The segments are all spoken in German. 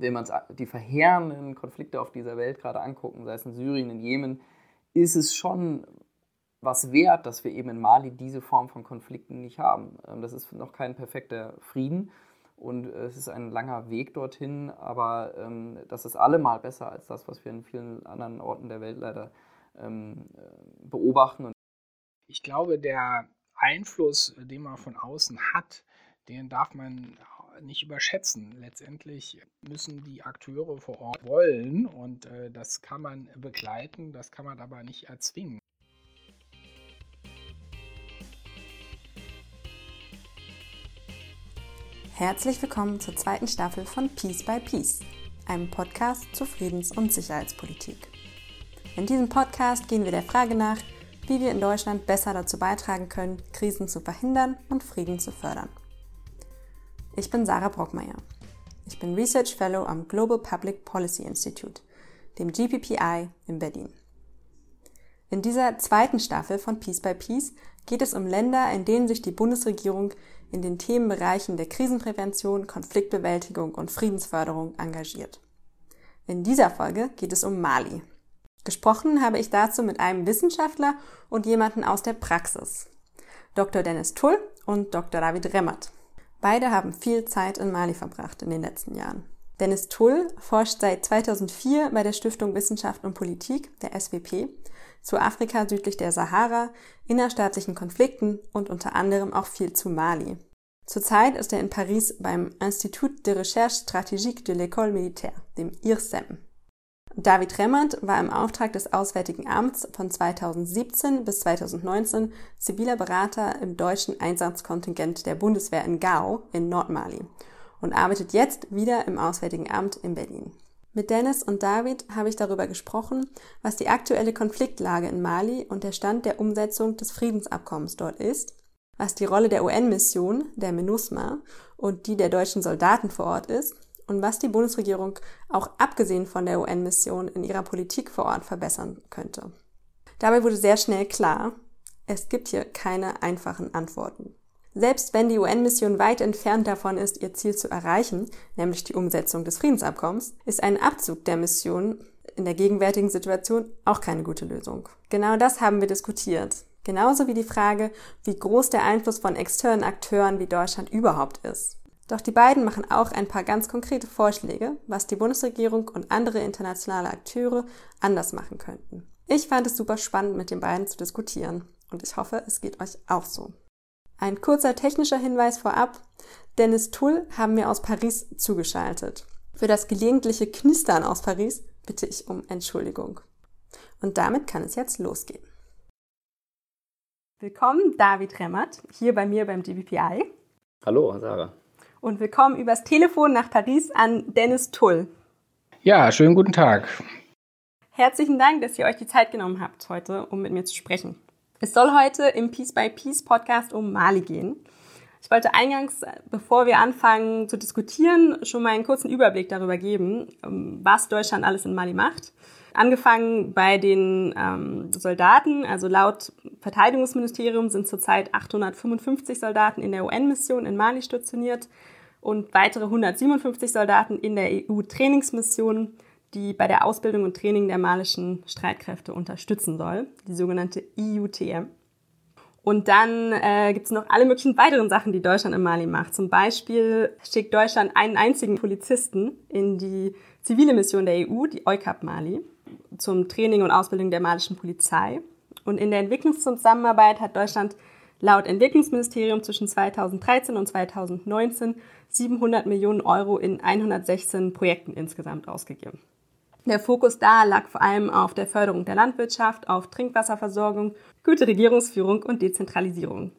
wenn man die verheerenden Konflikte auf dieser Welt gerade angucken, sei es in Syrien, in Jemen, ist es schon was wert, dass wir eben in Mali diese Form von Konflikten nicht haben. Ähm, das ist noch kein perfekter Frieden und es ist ein langer Weg dorthin, aber ähm, das ist allemal besser als das, was wir in vielen anderen Orten der Welt leider ähm, äh, beobachten. Ich glaube, der Einfluss, den man von außen hat, den darf man nicht überschätzen. Letztendlich müssen die Akteure vor Ort wollen und äh, das kann man begleiten, das kann man aber nicht erzwingen. Herzlich willkommen zur zweiten Staffel von Peace by Peace, einem Podcast zur Friedens- und Sicherheitspolitik. In diesem Podcast gehen wir der Frage nach, wie wir in Deutschland besser dazu beitragen können, Krisen zu verhindern und Frieden zu fördern. Ich bin Sarah Brockmeier. Ich bin Research Fellow am Global Public Policy Institute, dem GPPI in Berlin. In dieser zweiten Staffel von Peace by Peace geht es um Länder, in denen sich die Bundesregierung in den Themenbereichen der Krisenprävention, Konfliktbewältigung und Friedensförderung engagiert. In dieser Folge geht es um Mali. Gesprochen habe ich dazu mit einem Wissenschaftler und jemanden aus der Praxis. Dr. Dennis Tull und Dr. David Remmert. Beide haben viel Zeit in Mali verbracht in den letzten Jahren. Dennis Tull forscht seit 2004 bei der Stiftung Wissenschaft und Politik, der SWP, zu Afrika südlich der Sahara, innerstaatlichen Konflikten und unter anderem auch viel zu Mali. Zurzeit ist er in Paris beim Institut de Recherche Stratégique de l'École Militaire, dem IRSEM. David Remmert war im Auftrag des Auswärtigen Amts von 2017 bis 2019 ziviler Berater im deutschen Einsatzkontingent der Bundeswehr in Gao in Nordmali und arbeitet jetzt wieder im Auswärtigen Amt in Berlin. Mit Dennis und David habe ich darüber gesprochen, was die aktuelle Konfliktlage in Mali und der Stand der Umsetzung des Friedensabkommens dort ist, was die Rolle der UN-Mission, der MINUSMA, und die der deutschen Soldaten vor Ort ist und was die Bundesregierung auch abgesehen von der UN-Mission in ihrer Politik vor Ort verbessern könnte. Dabei wurde sehr schnell klar, es gibt hier keine einfachen Antworten. Selbst wenn die UN-Mission weit entfernt davon ist, ihr Ziel zu erreichen, nämlich die Umsetzung des Friedensabkommens, ist ein Abzug der Mission in der gegenwärtigen Situation auch keine gute Lösung. Genau das haben wir diskutiert. Genauso wie die Frage, wie groß der Einfluss von externen Akteuren wie Deutschland überhaupt ist. Doch die beiden machen auch ein paar ganz konkrete Vorschläge, was die Bundesregierung und andere internationale Akteure anders machen könnten. Ich fand es super spannend, mit den beiden zu diskutieren und ich hoffe, es geht euch auch so. Ein kurzer technischer Hinweis vorab. Dennis Tull haben wir aus Paris zugeschaltet. Für das gelegentliche Knistern aus Paris bitte ich um Entschuldigung. Und damit kann es jetzt losgehen. Willkommen, David Remmert, hier bei mir beim GBPI. Hallo, Sarah. Und willkommen übers Telefon nach Paris an Dennis Tull. Ja, schönen guten Tag. Herzlichen Dank, dass ihr euch die Zeit genommen habt heute, um mit mir zu sprechen. Es soll heute im Peace by Peace Podcast um Mali gehen. Ich wollte eingangs, bevor wir anfangen zu diskutieren, schon mal einen kurzen Überblick darüber geben, ähm, was Deutschland alles in Mali macht. Angefangen bei den ähm, Soldaten, also laut Verteidigungsministerium sind zurzeit 855 Soldaten in der UN-Mission in Mali stationiert und weitere 157 Soldaten in der EU-Trainingsmission die bei der Ausbildung und Training der malischen Streitkräfte unterstützen soll, die sogenannte EUTM. Und dann äh, gibt es noch alle möglichen weiteren Sachen, die Deutschland in Mali macht. Zum Beispiel schickt Deutschland einen einzigen Polizisten in die zivile Mission der EU, die EUCAP Mali, zum Training und Ausbildung der malischen Polizei. Und in der Entwicklungszusammenarbeit hat Deutschland laut Entwicklungsministerium zwischen 2013 und 2019 700 Millionen Euro in 116 Projekten insgesamt ausgegeben. Der Fokus da lag vor allem auf der Förderung der Landwirtschaft, auf Trinkwasserversorgung, gute Regierungsführung und Dezentralisierung.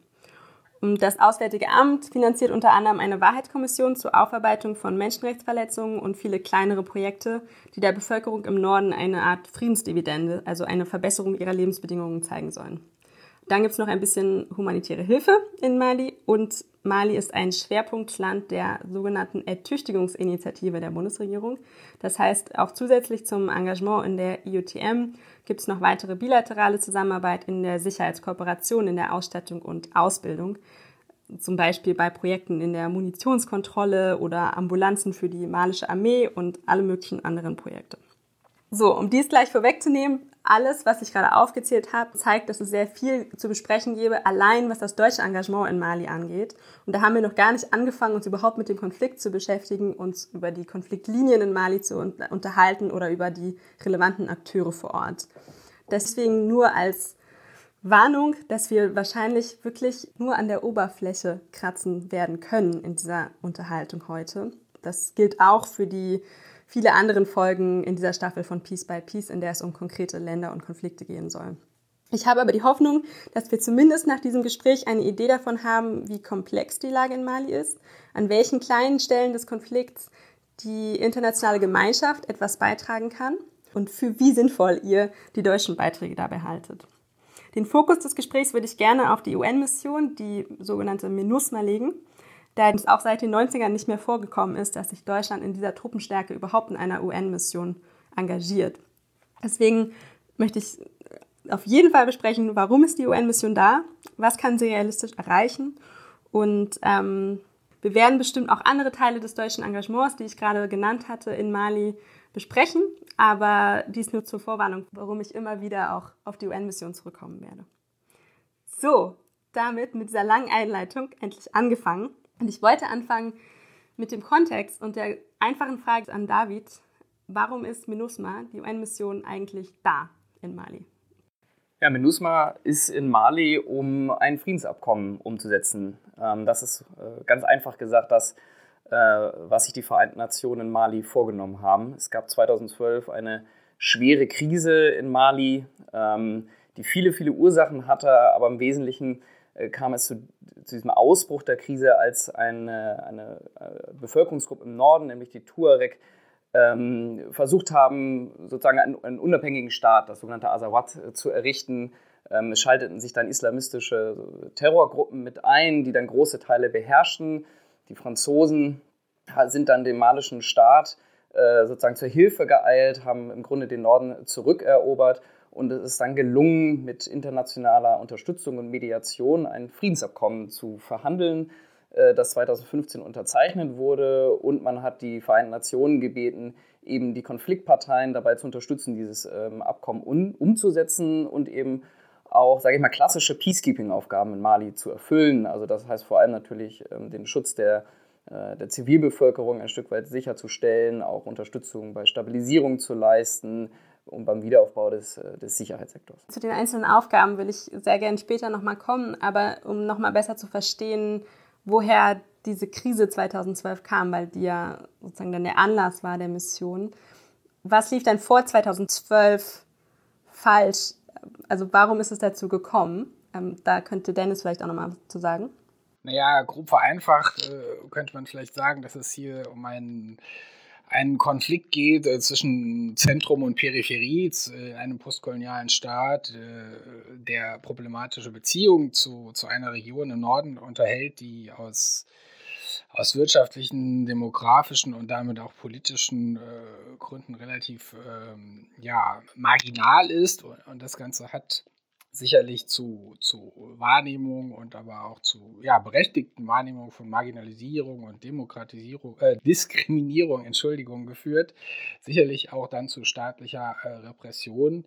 Und das Auswärtige Amt finanziert unter anderem eine Wahrheitskommission zur Aufarbeitung von Menschenrechtsverletzungen und viele kleinere Projekte, die der Bevölkerung im Norden eine Art Friedensdividende, also eine Verbesserung ihrer Lebensbedingungen zeigen sollen. Dann gibt es noch ein bisschen humanitäre Hilfe in Mali und Mali ist ein Schwerpunktland der sogenannten Ertüchtigungsinitiative der Bundesregierung. Das heißt, auch zusätzlich zum Engagement in der gibt es noch weitere bilaterale Zusammenarbeit in der Sicherheitskooperation, in der Ausstattung und Ausbildung. zum Beispiel bei Projekten in der Munitionskontrolle oder Ambulanzen für die malische Armee und alle möglichen anderen Projekte. So, um dies gleich vorwegzunehmen, alles, was ich gerade aufgezählt habe, zeigt, dass es sehr viel zu besprechen gäbe, allein was das deutsche Engagement in Mali angeht. Und da haben wir noch gar nicht angefangen, uns überhaupt mit dem Konflikt zu beschäftigen, uns über die Konfliktlinien in Mali zu unterhalten oder über die relevanten Akteure vor Ort. Deswegen nur als Warnung, dass wir wahrscheinlich wirklich nur an der Oberfläche kratzen werden können in dieser Unterhaltung heute. Das gilt auch für die viele anderen Folgen in dieser Staffel von Peace by Peace, in der es um konkrete Länder und Konflikte gehen soll. Ich habe aber die Hoffnung, dass wir zumindest nach diesem Gespräch eine Idee davon haben, wie komplex die Lage in Mali ist, an welchen kleinen Stellen des Konflikts die internationale Gemeinschaft etwas beitragen kann und für wie sinnvoll ihr die deutschen Beiträge dabei haltet. Den Fokus des Gesprächs würde ich gerne auf die UN-Mission, die sogenannte MINUSMA, legen da es auch seit den 90ern nicht mehr vorgekommen ist, dass sich Deutschland in dieser Truppenstärke überhaupt in einer UN-Mission engagiert. Deswegen möchte ich auf jeden Fall besprechen, warum ist die UN-Mission da, was kann sie realistisch erreichen und ähm, wir werden bestimmt auch andere Teile des deutschen Engagements, die ich gerade genannt hatte, in Mali besprechen, aber dies nur zur Vorwarnung, warum ich immer wieder auch auf die UN-Mission zurückkommen werde. So, damit mit dieser langen Einleitung endlich angefangen. Und ich wollte anfangen mit dem Kontext und der einfachen Frage an David, warum ist MINUSMA, die UN-Mission, eigentlich da in Mali? Ja, MINUSMA ist in Mali, um ein Friedensabkommen umzusetzen. Ähm, das ist äh, ganz einfach gesagt das, äh, was sich die Vereinten Nationen in Mali vorgenommen haben. Es gab 2012 eine schwere Krise in Mali, ähm, die viele, viele Ursachen hatte, aber im Wesentlichen kam es zu, zu, diesem Ausbruch der Krise, als eine, eine äh, Bevölkerungsgruppe im Norden, nämlich die Tuareg, ähm, versucht haben, sozusagen einen, einen, unabhängigen Staat, das sogenannte Azawad, äh, zu errichten. Ähm, es schalteten sich dann islamistische Terrorgruppen mit ein, die dann große Teile beherrschten. Die Franzosen sind dann dem malischen Staat äh, sozusagen zur Hilfe geeilt, haben im Grunde den Norden zurückerobert und es ist dann gelungen, mit internationaler Unterstützung und Mediation ein Friedensabkommen zu verhandeln, äh, das 2015 unterzeichnet wurde. Und man hat die Vereinten Nationen gebeten, eben die Konfliktparteien dabei zu unterstützen, dieses ähm, Abkommen umzusetzen und eben auch, sage ich mal, klassische Peacekeeping-Aufgaben in Mali zu erfüllen. Also das heißt vor allem natürlich ähm, den Schutz der, äh, der Zivilbevölkerung ein Stück weit sicherzustellen, auch Unterstützung bei Stabilisierung zu leisten, und beim Wiederaufbau des, äh, des Sicherheitssektors. Zu den einzelnen Aufgaben will ich sehr gerne später nochmal kommen, aber um nochmal besser zu verstehen, woher diese Krise 2012 kam, weil die ja sozusagen dann der Anlass war der Mission. Was lief denn vor 2012 falsch? Also warum ist es dazu gekommen? Ähm, da könnte Dennis vielleicht auch nochmal zu sagen. Naja, grob vereinfacht äh, könnte man vielleicht sagen, dass es hier um einen einen Konflikt geht äh, zwischen Zentrum und Peripherie äh, in einem postkolonialen Staat, äh, der problematische Beziehungen zu, zu einer Region im Norden unterhält, die aus, aus wirtschaftlichen, demografischen und damit auch politischen äh, Gründen relativ ähm, ja, marginal ist. Und, und das Ganze hat sicherlich zu, zu Wahrnehmung und aber auch zu ja, berechtigten Wahrnehmung von Marginalisierung und Demokratisierung, äh, Diskriminierung, Entschuldigung, geführt. Sicherlich auch dann zu staatlicher äh, Repression.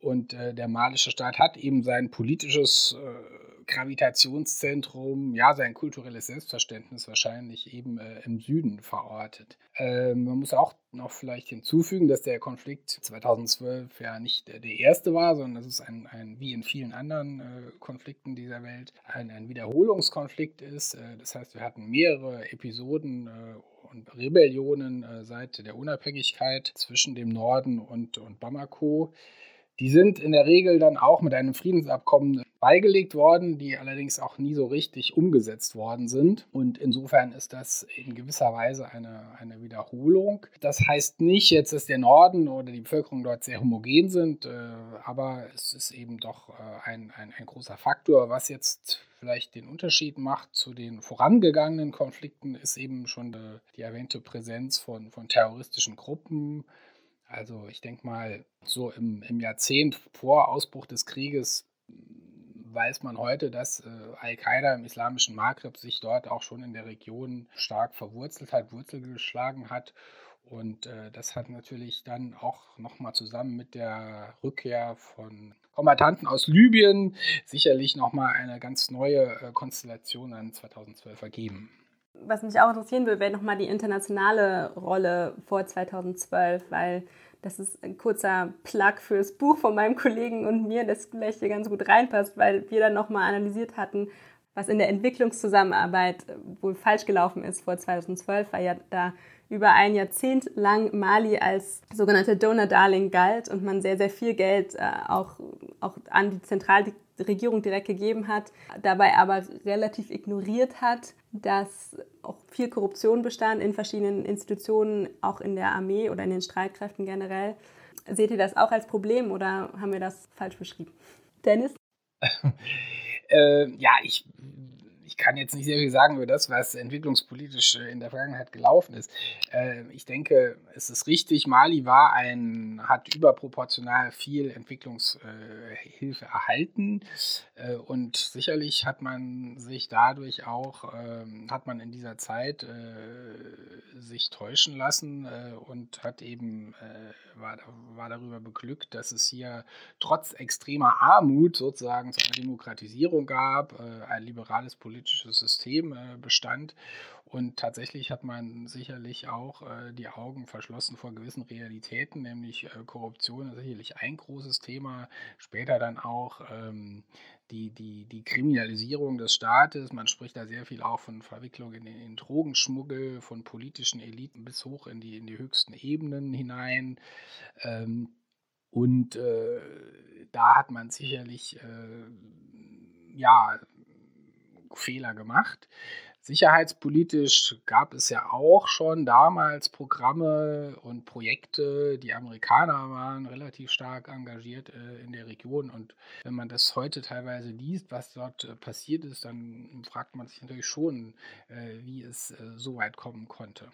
Und äh, der malische Staat hat eben sein politisches äh, Gravitationszentrum, ja, sein kulturelles Selbstverständnis wahrscheinlich eben äh, im Süden verortet. Ähm, man muss auch noch vielleicht hinzufügen, dass der Konflikt 2012 ja nicht der erste war, sondern dass es ein, ein wie in vielen anderen äh, Konflikten dieser Welt ein, ein Wiederholungskonflikt ist. Äh, das heißt, wir hatten mehrere Episoden äh, und Rebellionen seit der Unabhängigkeit zwischen dem Norden und, und Bamako. Die sind in der Regel dann auch mit einem Friedensabkommen beigelegt worden, die allerdings auch nie so richtig umgesetzt worden sind. Und insofern ist das in gewisser Weise eine, eine Wiederholung. Das heißt nicht jetzt, dass der Norden oder die Bevölkerung dort sehr homogen sind, äh, aber es ist eben doch äh, ein, ein, ein großer Faktor, was jetzt vielleicht den Unterschied macht zu den vorangegangenen Konflikten, ist eben schon die erwähnte Präsenz von, von terroristischen Gruppen, also ich denke mal, so im, im Jahrzehnt vor Ausbruch des Krieges weiß man heute, dass äh, Al-Qaida im islamischen Maghreb sich dort auch schon in der Region stark verwurzelt hat, Wurzel geschlagen hat. Und äh, das hat natürlich dann auch nochmal zusammen mit der Rückkehr von Kombattanten aus Libyen sicherlich nochmal eine ganz neue äh, Konstellation an 2012 ergeben. Was mich auch interessieren würde, wäre nochmal die internationale Rolle vor 2012, weil das ist ein kurzer Plug fürs Buch von meinem Kollegen und mir, das vielleicht hier ganz gut reinpasst, weil wir dann nochmal analysiert hatten, was in der Entwicklungszusammenarbeit wohl falsch gelaufen ist vor 2012, weil ja da über ein Jahrzehnt lang Mali als sogenannte Donor Darling galt und man sehr, sehr viel Geld äh, auch, auch an die Zentralregierung direkt gegeben hat, dabei aber relativ ignoriert hat, dass auch viel Korruption bestand in verschiedenen Institutionen, auch in der Armee oder in den Streitkräften generell. Seht ihr das auch als Problem oder haben wir das falsch beschrieben? Dennis? äh, ja, ich ich kann jetzt nicht sehr viel sagen über das, was entwicklungspolitisch äh, in der Vergangenheit gelaufen ist. Äh, ich denke, es ist richtig, Mali war ein, hat überproportional viel Entwicklungshilfe erhalten äh, und sicherlich hat man sich dadurch auch, ähm, hat man in dieser Zeit sich täuschen lassen und hat eben, war, war darüber beglückt, dass es hier trotz extremer Armut sozusagen zu einer Demokratisierung gab, ein liberales politisches politisches System äh, bestand. Und tatsächlich hat man sicherlich auch äh, die Augen verschlossen vor gewissen Realitäten, nämlich äh, Korruption ist sicherlich ein großes Thema. Später dann auch ähm, die, die, die Kriminalisierung des Staates. Man spricht da sehr viel auch von Verwicklung in den Drogenschmuggel, von politischen Eliten bis hoch in die, in die höchsten Ebenen hinein. Ähm, und äh, da hat man sicherlich äh, ja Fehler gemacht. Sicherheitspolitisch gab es ja auch schon damals Programme und Projekte. Die Amerikaner waren relativ stark engagiert äh, in der Region. Und wenn man das heute teilweise liest, was dort äh, passiert ist, dann fragt man sich natürlich schon, äh, wie es so weit kommen konnte.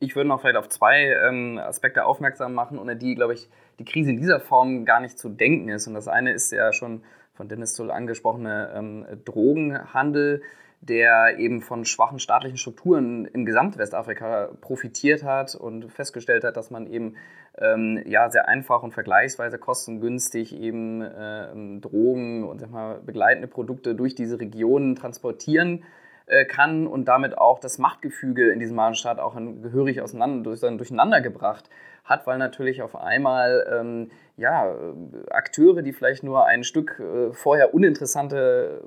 Ich würde noch vielleicht auf zwei ähm, Aspekte aufmerksam machen, ohne die, glaube ich, die Krise in dieser Form gar nicht zu denken ist. Und das eine ist ja schon von Dennis Tull angesprochene ähm, Drogenhandel, der eben von schwachen staatlichen Strukturen in Gesamtwestafrika profitiert hat und festgestellt hat, dass man eben ähm, ja, sehr einfach und vergleichsweise kostengünstig eben äh, Drogen und sag mal, begleitende Produkte durch diese Regionen transportieren äh, kann und damit auch das Machtgefüge in diesem Mahnstaat auch gehörig auseinander, durcheinander gebracht hat, weil natürlich auf einmal ähm, ja, Akteure, die vielleicht nur ein Stück äh, vorher uninteressante,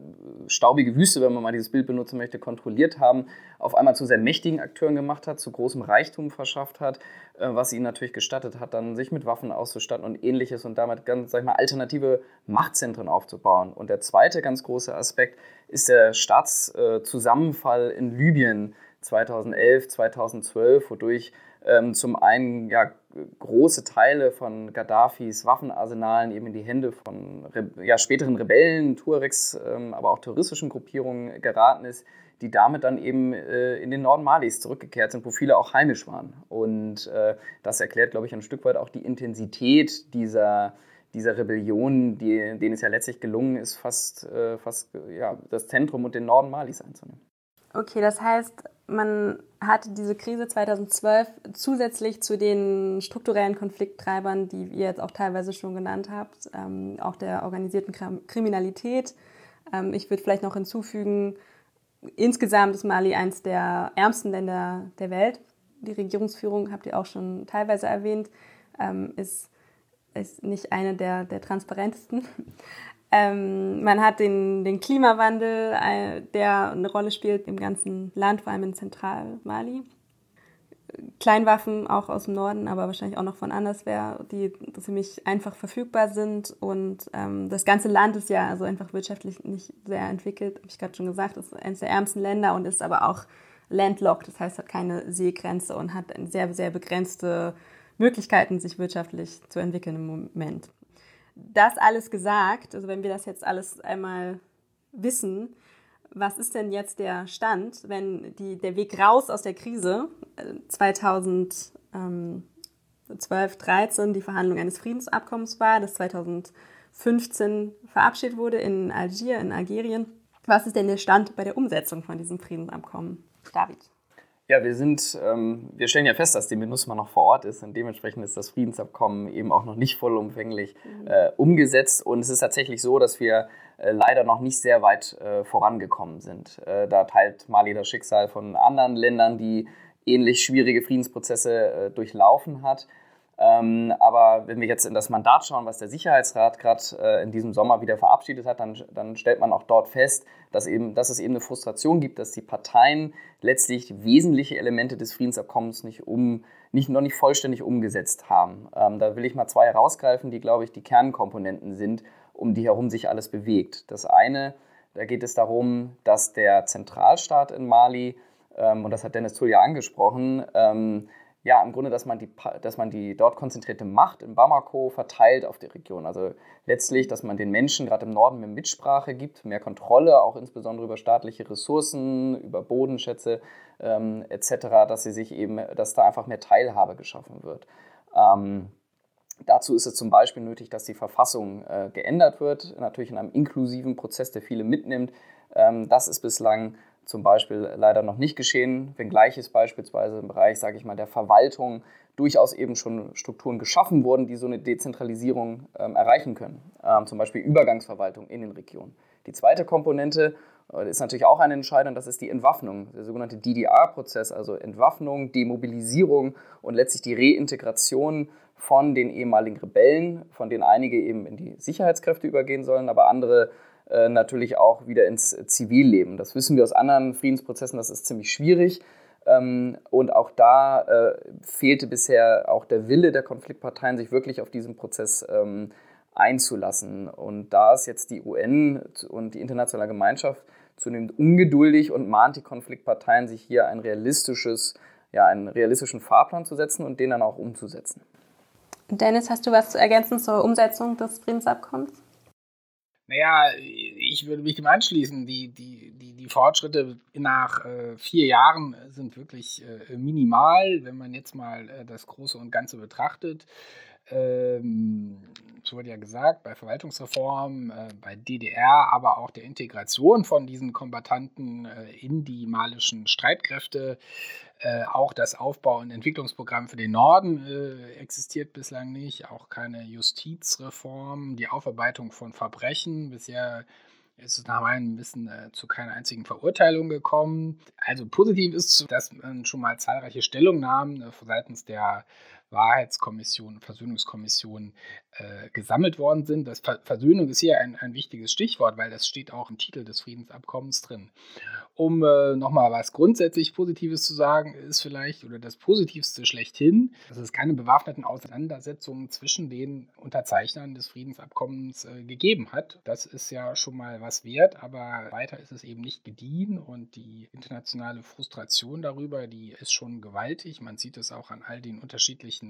staubige Wüste, wenn man mal dieses Bild benutzen möchte, kontrolliert haben, auf einmal zu sehr mächtigen Akteuren gemacht hat, zu großem Reichtum verschafft hat, äh, was ihnen natürlich gestattet hat, dann sich mit Waffen auszustatten und ähnliches und damit ganz, sag ich mal, alternative Machtzentren aufzubauen. Und der zweite ganz große Aspekt ist der Staatszusammenfall in Libyen 2011, 2012, wodurch ähm, zum einen ja, große Teile von Gaddafis Waffenarsenalen eben in die Hände von ja, späteren Rebellen, Tuaregs, ähm, aber auch terroristischen Gruppierungen geraten ist, die damit dann eben äh, in den Norden Malis zurückgekehrt sind, wo viele auch heimisch waren. Und äh, das erklärt, glaube ich, ein Stück weit auch die Intensität dieser, dieser Rebellion, die, denen es ja letztlich gelungen ist, fast, äh, fast ja, das Zentrum und den Norden Malis einzunehmen. Okay, das heißt, man hatte diese Krise 2012 zusätzlich zu den strukturellen Konflikttreibern, die ihr jetzt auch teilweise schon genannt habt, ähm, auch der organisierten Kriminalität. Ähm, ich würde vielleicht noch hinzufügen, insgesamt ist Mali eines der ärmsten Länder der Welt. Die Regierungsführung, habt ihr auch schon teilweise erwähnt, ähm, ist, ist nicht eine der, der transparentesten. Ähm, man hat den, den Klimawandel, äh, der eine Rolle spielt im ganzen Land, vor allem in Zentralmali. Kleinwaffen auch aus dem Norden, aber wahrscheinlich auch noch von anderswer, die ziemlich einfach verfügbar sind. Und ähm, das ganze Land ist ja also einfach wirtschaftlich nicht sehr entwickelt, habe ich gerade schon gesagt, ist eines der ärmsten Länder und ist aber auch landlocked, das heißt, hat keine Seegrenze und hat sehr, sehr begrenzte Möglichkeiten, sich wirtschaftlich zu entwickeln im Moment das alles gesagt, also wenn wir das jetzt alles einmal wissen, was ist denn jetzt der Stand, wenn die, der Weg raus aus der Krise 2012, 13 die Verhandlung eines Friedensabkommens war, das 2015 2015 verabschiedet wurde in Algier, in Algerien. Was ist denn der Stand bei der Umsetzung von diesem Friedensabkommen? David. Ja, wir sind, ähm, wir stellen ja fest, dass die MINUSMA noch vor Ort ist und dementsprechend ist das Friedensabkommen eben auch noch nicht vollumfänglich mhm. äh, umgesetzt. Und es ist tatsächlich so, dass wir äh, leider noch nicht sehr weit äh, vorangekommen sind. Äh, da teilt Mali das Schicksal von anderen Ländern, die ähnlich schwierige Friedensprozesse äh, durchlaufen hat. Ähm, aber wenn wir jetzt in das Mandat schauen, was der Sicherheitsrat gerade äh, in diesem Sommer wieder verabschiedet hat, dann, dann, stellt man auch dort fest, dass, eben, dass es eben eine Frustration gibt, dass die Parteien letztlich wesentliche Elemente des Friedensabkommens nicht, um, nicht noch nicht vollständig umgesetzt haben. Ähm, da will ich mal zwei herausgreifen, die, glaube ich, die Kernkomponenten sind, um die herum sich alles bewegt. Das eine, da geht es darum, dass der Zentralstaat in Mali, ähm, und das hat Dennis Tull ja angesprochen, ähm, ja, im Grunde, dass man, die, dass man die dort konzentrierte Macht in Bamako verteilt auf die Region. Also letztlich, dass man den Menschen gerade im Norden mehr Mitsprache gibt, mehr Kontrolle, auch insbesondere über staatliche Ressourcen, über Bodenschätze ähm, etc., dass sie sich eben, dass da einfach mehr Teilhabe geschaffen wird. Ähm, dazu ist es zum Beispiel nötig, dass die Verfassung äh, geändert wird, natürlich in einem inklusiven Prozess, der viele mitnimmt. Ähm, das ist bislang zum Beispiel leider noch nicht geschehen, wenngleich es beispielsweise im Bereich, sage ich mal, der Verwaltung durchaus eben schon Strukturen geschaffen wurden, die so eine Dezentralisierung ähm, erreichen können. Ähm, zum Beispiel Übergangsverwaltung in den Regionen. Die zweite Komponente äh, ist natürlich auch eine entscheidende, das ist die Entwaffnung, der sogenannte DDR-Prozess, also Entwaffnung, Demobilisierung und letztlich die Reintegration von den ehemaligen Rebellen, von denen einige eben in die Sicherheitskräfte übergehen sollen, aber andere äh, natürlich auch wieder ins Zivilleben. Das wissen wir aus anderen Friedensprozessen, das ist ziemlich schwierig. Ähm, und auch da äh, fehlte bisher auch der Wille der Konfliktparteien, sich wirklich auf diesen Prozess ähm, einzulassen. Und da ist jetzt die UN und die internationale Gemeinschaft zunehmend ungeduldig und mahnt die Konfliktparteien, sich hier ein realistisches, ja, einen realistischen Fahrplan zu setzen und den dann auch umzusetzen. Dennis, hast du was zu ergänzen zur Umsetzung des Friedensabkommens? Naja, ich würde mich dem anschließen. Die, die, die, die Fortschritte nach äh, vier Jahren sind wirklich äh, minimal, wenn man jetzt mal äh, das Große und Ganze betrachtet. Ähm, es wurde ja gesagt, bei Verwaltungsreform, äh, bei DDR, aber auch der Integration von diesen Kombatanten äh, in die malischen Streitkräfte äh, auch das Aufbau- und Entwicklungsprogramm für den Norden äh, existiert bislang nicht, auch keine Justizreform, die Aufarbeitung von Verbrechen. Bisher ist es nach meinem Wissen äh, zu keiner einzigen Verurteilung gekommen. Also positiv ist, dass man schon mal zahlreiche Stellungnahmen äh, seitens der Wahrheitskommission, Versöhnungskommission äh, gesammelt worden sind. Das Versöhnung ist hier ein, ein wichtiges Stichwort, weil das steht auch im Titel des Friedensabkommens drin. Um äh, nochmal was grundsätzlich Positives zu sagen, ist vielleicht, oder das Positivste schlechthin, dass es keine bewaffneten Auseinandersetzungen zwischen den Unterzeichnern des Friedensabkommens äh, gegeben hat. Das ist ja schon mal was wert, aber weiter ist es eben nicht gediehen und die internationale Frustration darüber, die ist schon gewaltig. Man sieht es auch an all den unterschiedlichen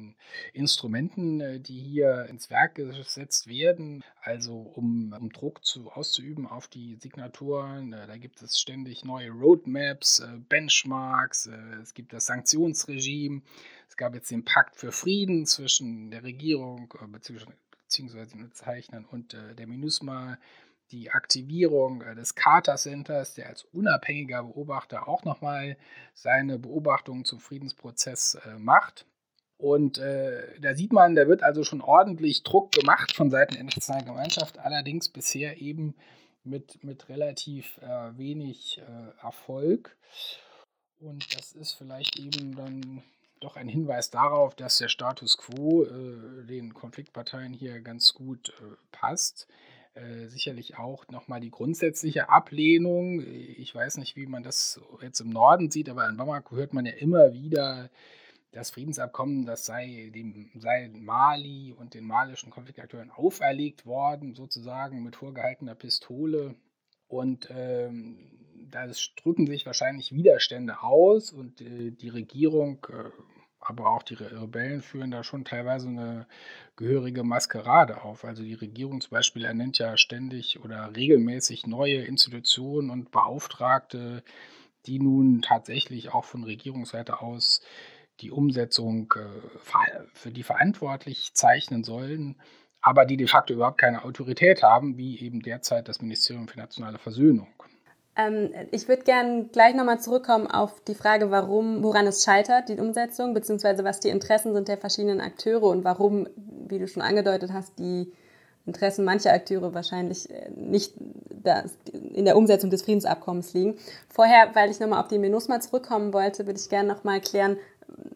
Instrumenten, äh, die hier ins Werk gesetzt werden, also um, um Druck zu, auszuüben auf die Signaturen. Äh, da gibt es ständig neue Roadmaps, äh, Benchmarks, es gibt das Sanktionsregime, es gab jetzt den Pakt für Frieden zwischen der Regierung bzw. den Unterzeichnern und der MINUSMA die Aktivierung des Carter Centers, der als unabhängiger Beobachter auch nochmal seine Beobachtungen zum Friedensprozess macht. Und äh, da sieht man, da wird also schon ordentlich Druck gemacht von Seiten der internationalen Gemeinschaft, allerdings bisher eben mit, mit relativ äh, wenig äh, Erfolg. Und das ist vielleicht eben dann doch ein Hinweis darauf, dass der Status quo äh, den Konfliktparteien hier ganz gut äh, passt. Äh, sicherlich auch nochmal die grundsätzliche Ablehnung. Ich weiß nicht, wie man das jetzt im Norden sieht, aber in Bamako hört man ja immer wieder das Friedensabkommen, das sei, dem, sei Mali und den malischen Konfliktakteuren auferlegt worden, sozusagen mit vorgehaltener Pistole. Und ähm, da drücken sich wahrscheinlich Widerstände aus und äh, die Regierung, äh, aber auch die Rebellen führen da schon teilweise eine gehörige Maskerade auf. Also die Regierung zum Beispiel ernennt ja ständig oder regelmäßig neue Institutionen und Beauftragte, die nun tatsächlich auch von Regierungsseite aus die Umsetzung äh, für die verantwortlich zeichnen sollen. aber die de facto überhaupt keine Autorität haben, wie eben derzeit das Ministerium für nationale Versöhnung. Ähm, ich würde gerne gleich nochmal zurückkommen auf die Frage, warum, woran es scheitert, die Umsetzung, beziehungsweise was die Interessen sind der verschiedenen Akteure und warum, wie du schon angedeutet hast, die Interessen mancher Akteure wahrscheinlich äh, nicht in der Umsetzung des Friedensabkommens liegen. Vorher, weil ich nochmal auf die MINUSMA zurückkommen wollte, würde ich gerne nochmal klären,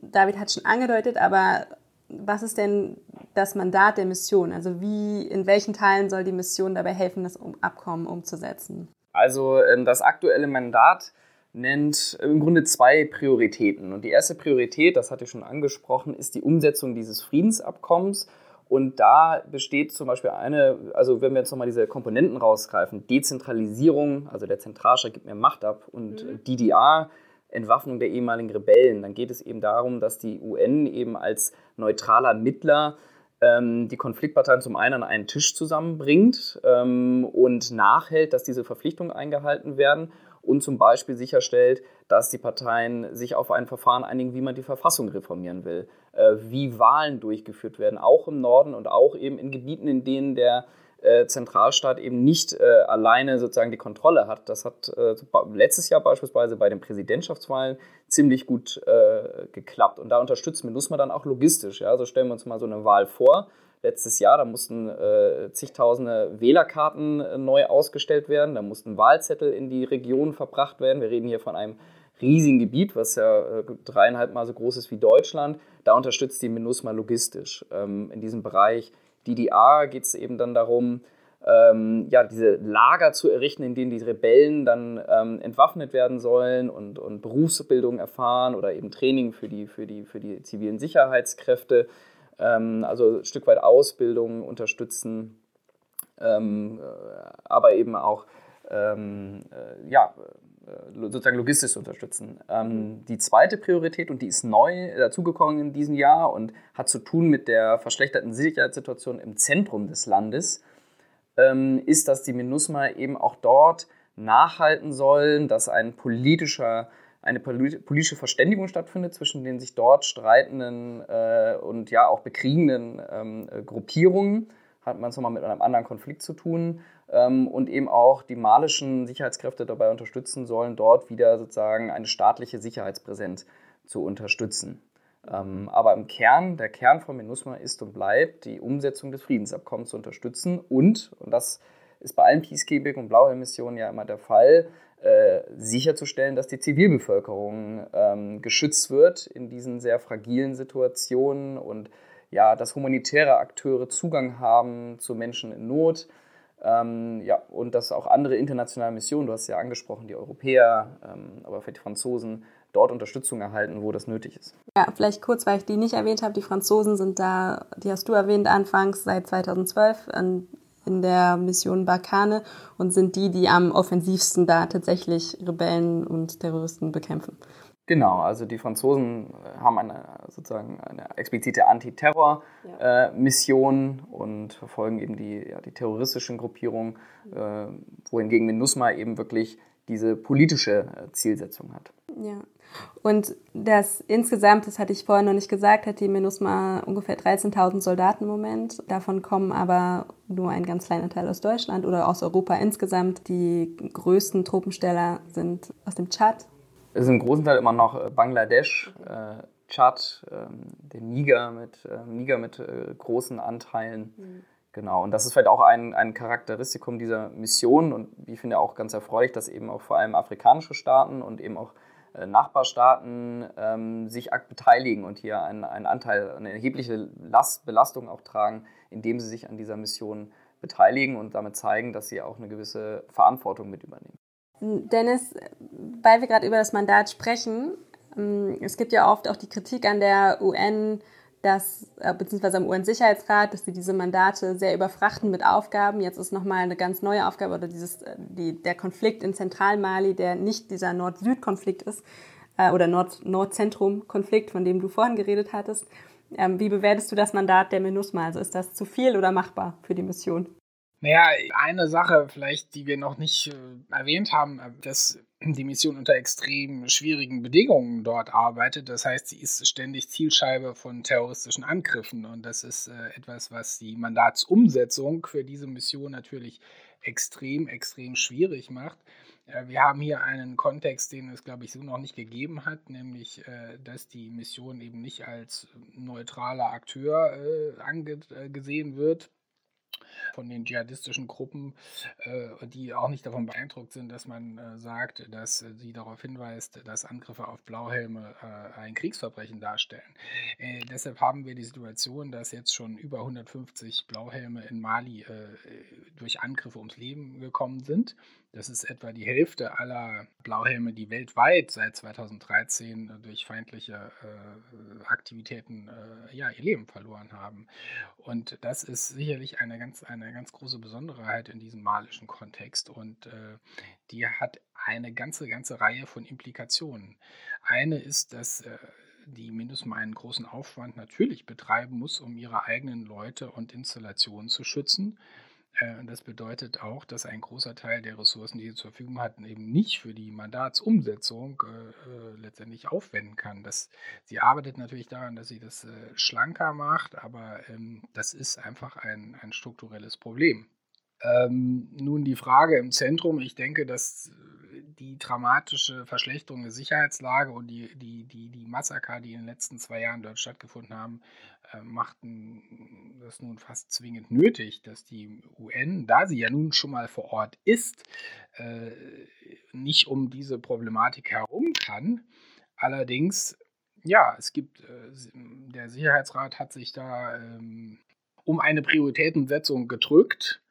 David hat schon angedeutet, aber was ist denn das Mandat der Mission? Also wie, in welchen Teilen soll die Mission dabei helfen, das Abkommen umzusetzen? Also ähm, das aktuelle Mandat nennt im Grunde zwei Prioritäten. Und die erste Priorität, das hatte ich schon angesprochen, ist die Umsetzung dieses Friedensabkommens. Und da besteht zum Beispiel eine, also wenn wir jetzt nochmal diese Komponenten rausgreifen, Dezentralisierung, also der Zentralstaat gibt mehr Macht ab und mhm. DDR, Entwaffnung der ehemaligen Rebellen, dann geht es eben darum, dass die UN eben als neutraler Mittler ähm, die Konfliktparteien zum einen an einen Tisch zusammenbringt ähm, und nachhält, dass diese Verpflichtungen eingehalten werden und zum Beispiel sicherstellt, dass die Parteien sich auf ein Verfahren einigen, wie man die Verfassung reformieren will, äh, wie Wahlen durchgeführt werden, auch im Norden und auch eben in Gebieten, in denen der äh, Zentralstaat eben nicht äh, alleine sozusagen die Kontrolle hat. Das hat äh, letztes Jahr beispielsweise bei den Präsidentschaftswahlen ziemlich gut äh, geklappt. Und da unterstützt MINUSMA dann auch logistisch. Ja? Also stellen wir uns mal so eine Wahl vor. Letztes Jahr, da mussten äh, zigtausende Wählerkarten äh, neu ausgestellt werden, da mussten Wahlzettel in die Region verbracht werden. Wir reden hier von einem riesigen Gebiet, was ja dreieinhalb Mal so groß ist wie Deutschland. Da unterstützt die MINUSMA logistisch ähm, in diesem Bereich DDR geht es eben dann darum, ähm, ja, diese Lager zu errichten, in denen die Rebellen dann ähm, entwaffnet werden sollen und, und Berufsbildung erfahren oder eben Training für die, für die, für die zivilen Sicherheitskräfte, ähm, also ein Stück weit Ausbildung unterstützen, ähm, äh, aber eben auch ähm, äh, ja, sozusagen logistisch unterstützen. Ähm, die zweite Priorität, und die ist neu dazugekommen in diesem Jahr und hat zu tun mit der verschlechterten Sicherheitssituation im Zentrum des Landes, ähm, ist, dass die MINUSMA eben auch dort nachhalten sollen, dass ein politischer, eine politische Verständigung stattfindet zwischen den sich dort streitenden äh, und ja auch bekriegenden ähm, Gruppierungen. Hat man es nochmal mit einem anderen Konflikt zu tun und eben auch die malischen Sicherheitskräfte dabei unterstützen sollen, dort wieder sozusagen eine staatliche Sicherheitspräsenz zu unterstützen. Ähm, aber im Kern, der Kern von MINUSMA ist und bleibt, die Umsetzung des Friedensabkommens zu unterstützen und, und das ist bei allen Peacekeeping- und Blauhelm-Missionen ja immer der Fall, äh, sicherzustellen, dass die Zivilbevölkerung ähm, geschützt wird in diesen sehr fragilen Situationen und ja, dass humanitäre Akteure Zugang haben zu Menschen in Not ähm, ja, und dass auch andere internationale Missionen, du hast ja angesprochen, die Europäer, ähm, aber für die Franzosen, dort Unterstützung erhalten, wo das nötig ist. Ja, vielleicht kurz, weil ich die nicht erwähnt habe. Die Franzosen sind da, die hast du erwähnt anfangs, seit 2012 an, in der Mission Barkane und sind die, die am offensivsten da tatsächlich Rebellen und Terroristen bekämpfen. Genau, also die Franzosen äh, haben eine sozusagen eine explizite Antiterror-Mission ja. äh, und verfolgen eben die, ja, die terroristischen Gruppierungen, äh, wohingegen MINUSMA eben wirklich diese politische äh, Zielsetzung hat. Ja. Und das insgesamt, das hatte ich vorher noch nicht gesagt, hat die MINUSMA ungefähr 13.000 Soldaten im Moment. Davon kommen aber nur ein ganz kleiner Teil aus Deutschland oder aus Europa insgesamt. Die größten Truppensteller sind aus dem Tschad, es ist im großen Teil immer noch äh, Bangladesch, äh, Tschad, äh, der Niger mit, äh, Niger mit äh, großen Anteilen. Mhm. Genau, und das ist vielleicht auch ein, ein Charakteristikum dieser Mission und ich finde auch ganz erfreulich, dass eben auch vor allem afrikanische Staaten und eben auch äh, Nachbarstaaten ähm, sich beteiligen und hier einen, einen Anteil, eine erhebliche Last, Belastung auch tragen, indem sie sich an dieser Mission beteiligen und damit zeigen, dass sie auch eine gewisse Verantwortung mit übernehmen. Dennis, weil wir gerade über das Mandat sprechen, ähm, es gibt ja oft auch die Kritik an der UN, dass, äh, beziehungsweise am UN-Sicherheitsrat, dass sie diese Mandate sehr überfrachten mit Aufgaben. Jetzt ist nochmal eine ganz neue Aufgabe oder dieses, äh, die, der Konflikt in Zentralmali, der nicht dieser Nord-Süd-Konflikt ist, äh, oder Nord-Nord-Zentrum-Konflikt, von dem du vorhin geredet hattest. Ähm, wie bewertest du das Mandat der MINUSMA? Also ist das zu viel oder machbar für die Mission? Naja, eine Sache vielleicht, die wir noch nicht äh, erwähnt haben, äh, das die Mission unter extrem schwierigen Bedingungen dort arbeitet. Das heißt, sie ist ständig Zielscheibe von terroristischen Angriffen. Und das ist äh, etwas, was die Mandatsumsetzung für diese Mission natürlich extrem, extrem schwierig macht. Äh, wir haben hier einen Kontext, den es, glaube ich, so noch nicht gegeben hat, nämlich, äh, dass die Mission eben nicht als neutraler Akteur angesehen wird, von den dschihadistischen Gruppen, äh, die auch nicht davon beeindruckt sind, dass man äh, sagt, dass sie darauf hinweist, dass Angriffe auf Blauhelme äh, ein Kriegsverbrechen darstellen. Deshalb haben wir die Situation, dass jetzt schon über 150 Blauhelme in Mali durch Angriffe ums Leben gekommen sind. Das ist etwa die Hälfte aller Blauhelme, die weltweit seit 2013 durch feindliche äh, Aktivitäten äh, ja, ihr Leben verloren haben. Und das ist sicherlich eine ganz, eine ganz große Besonderheit in diesem malischen Kontext. Und äh, die hat eine ganze, ganze Reihe von Implikationen. Eine ist, dass äh, die MINUSMA einen großen Aufwand natürlich betreiben muss, um ihre eigenen Leute und Installationen zu schützen. Äh, das bedeutet auch, dass ein großer Teil der Ressourcen, die sie zur Verfügung hatten, eben nicht für die Mandatsumsetzung äh, äh, letztendlich aufwenden kann. Das, sie arbeitet natürlich daran, dass sie das äh, schlanker macht, aber ähm, das ist einfach ein, ein strukturelles Problem. Ähm, nun die Frage im Zentrum, ich denke, dass die dramatische Verschlechterung der Sicherheitslage und die, die, die, die Massaker, die in den letzten zwei Jahren dort stattgefunden haben, äh, machten das nun fast zwingend nötig, dass die UN, da sie ja nun schon mal vor Ort ist, äh, nicht um diese Problematik herum kann. Allerdings, ja, es gibt, äh, der Sicherheitsrat hat sich da ähm, um eine Prioritätensetzung gedrückt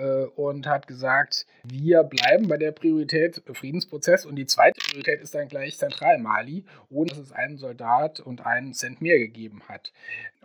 äh, und hat gesagt, wir bleiben bei der Priorität Friedensprozess und die zweite Priorität ist dann gleich Zentralmali, ohne dass es einen Soldat und einen Cent mehr gegeben hat.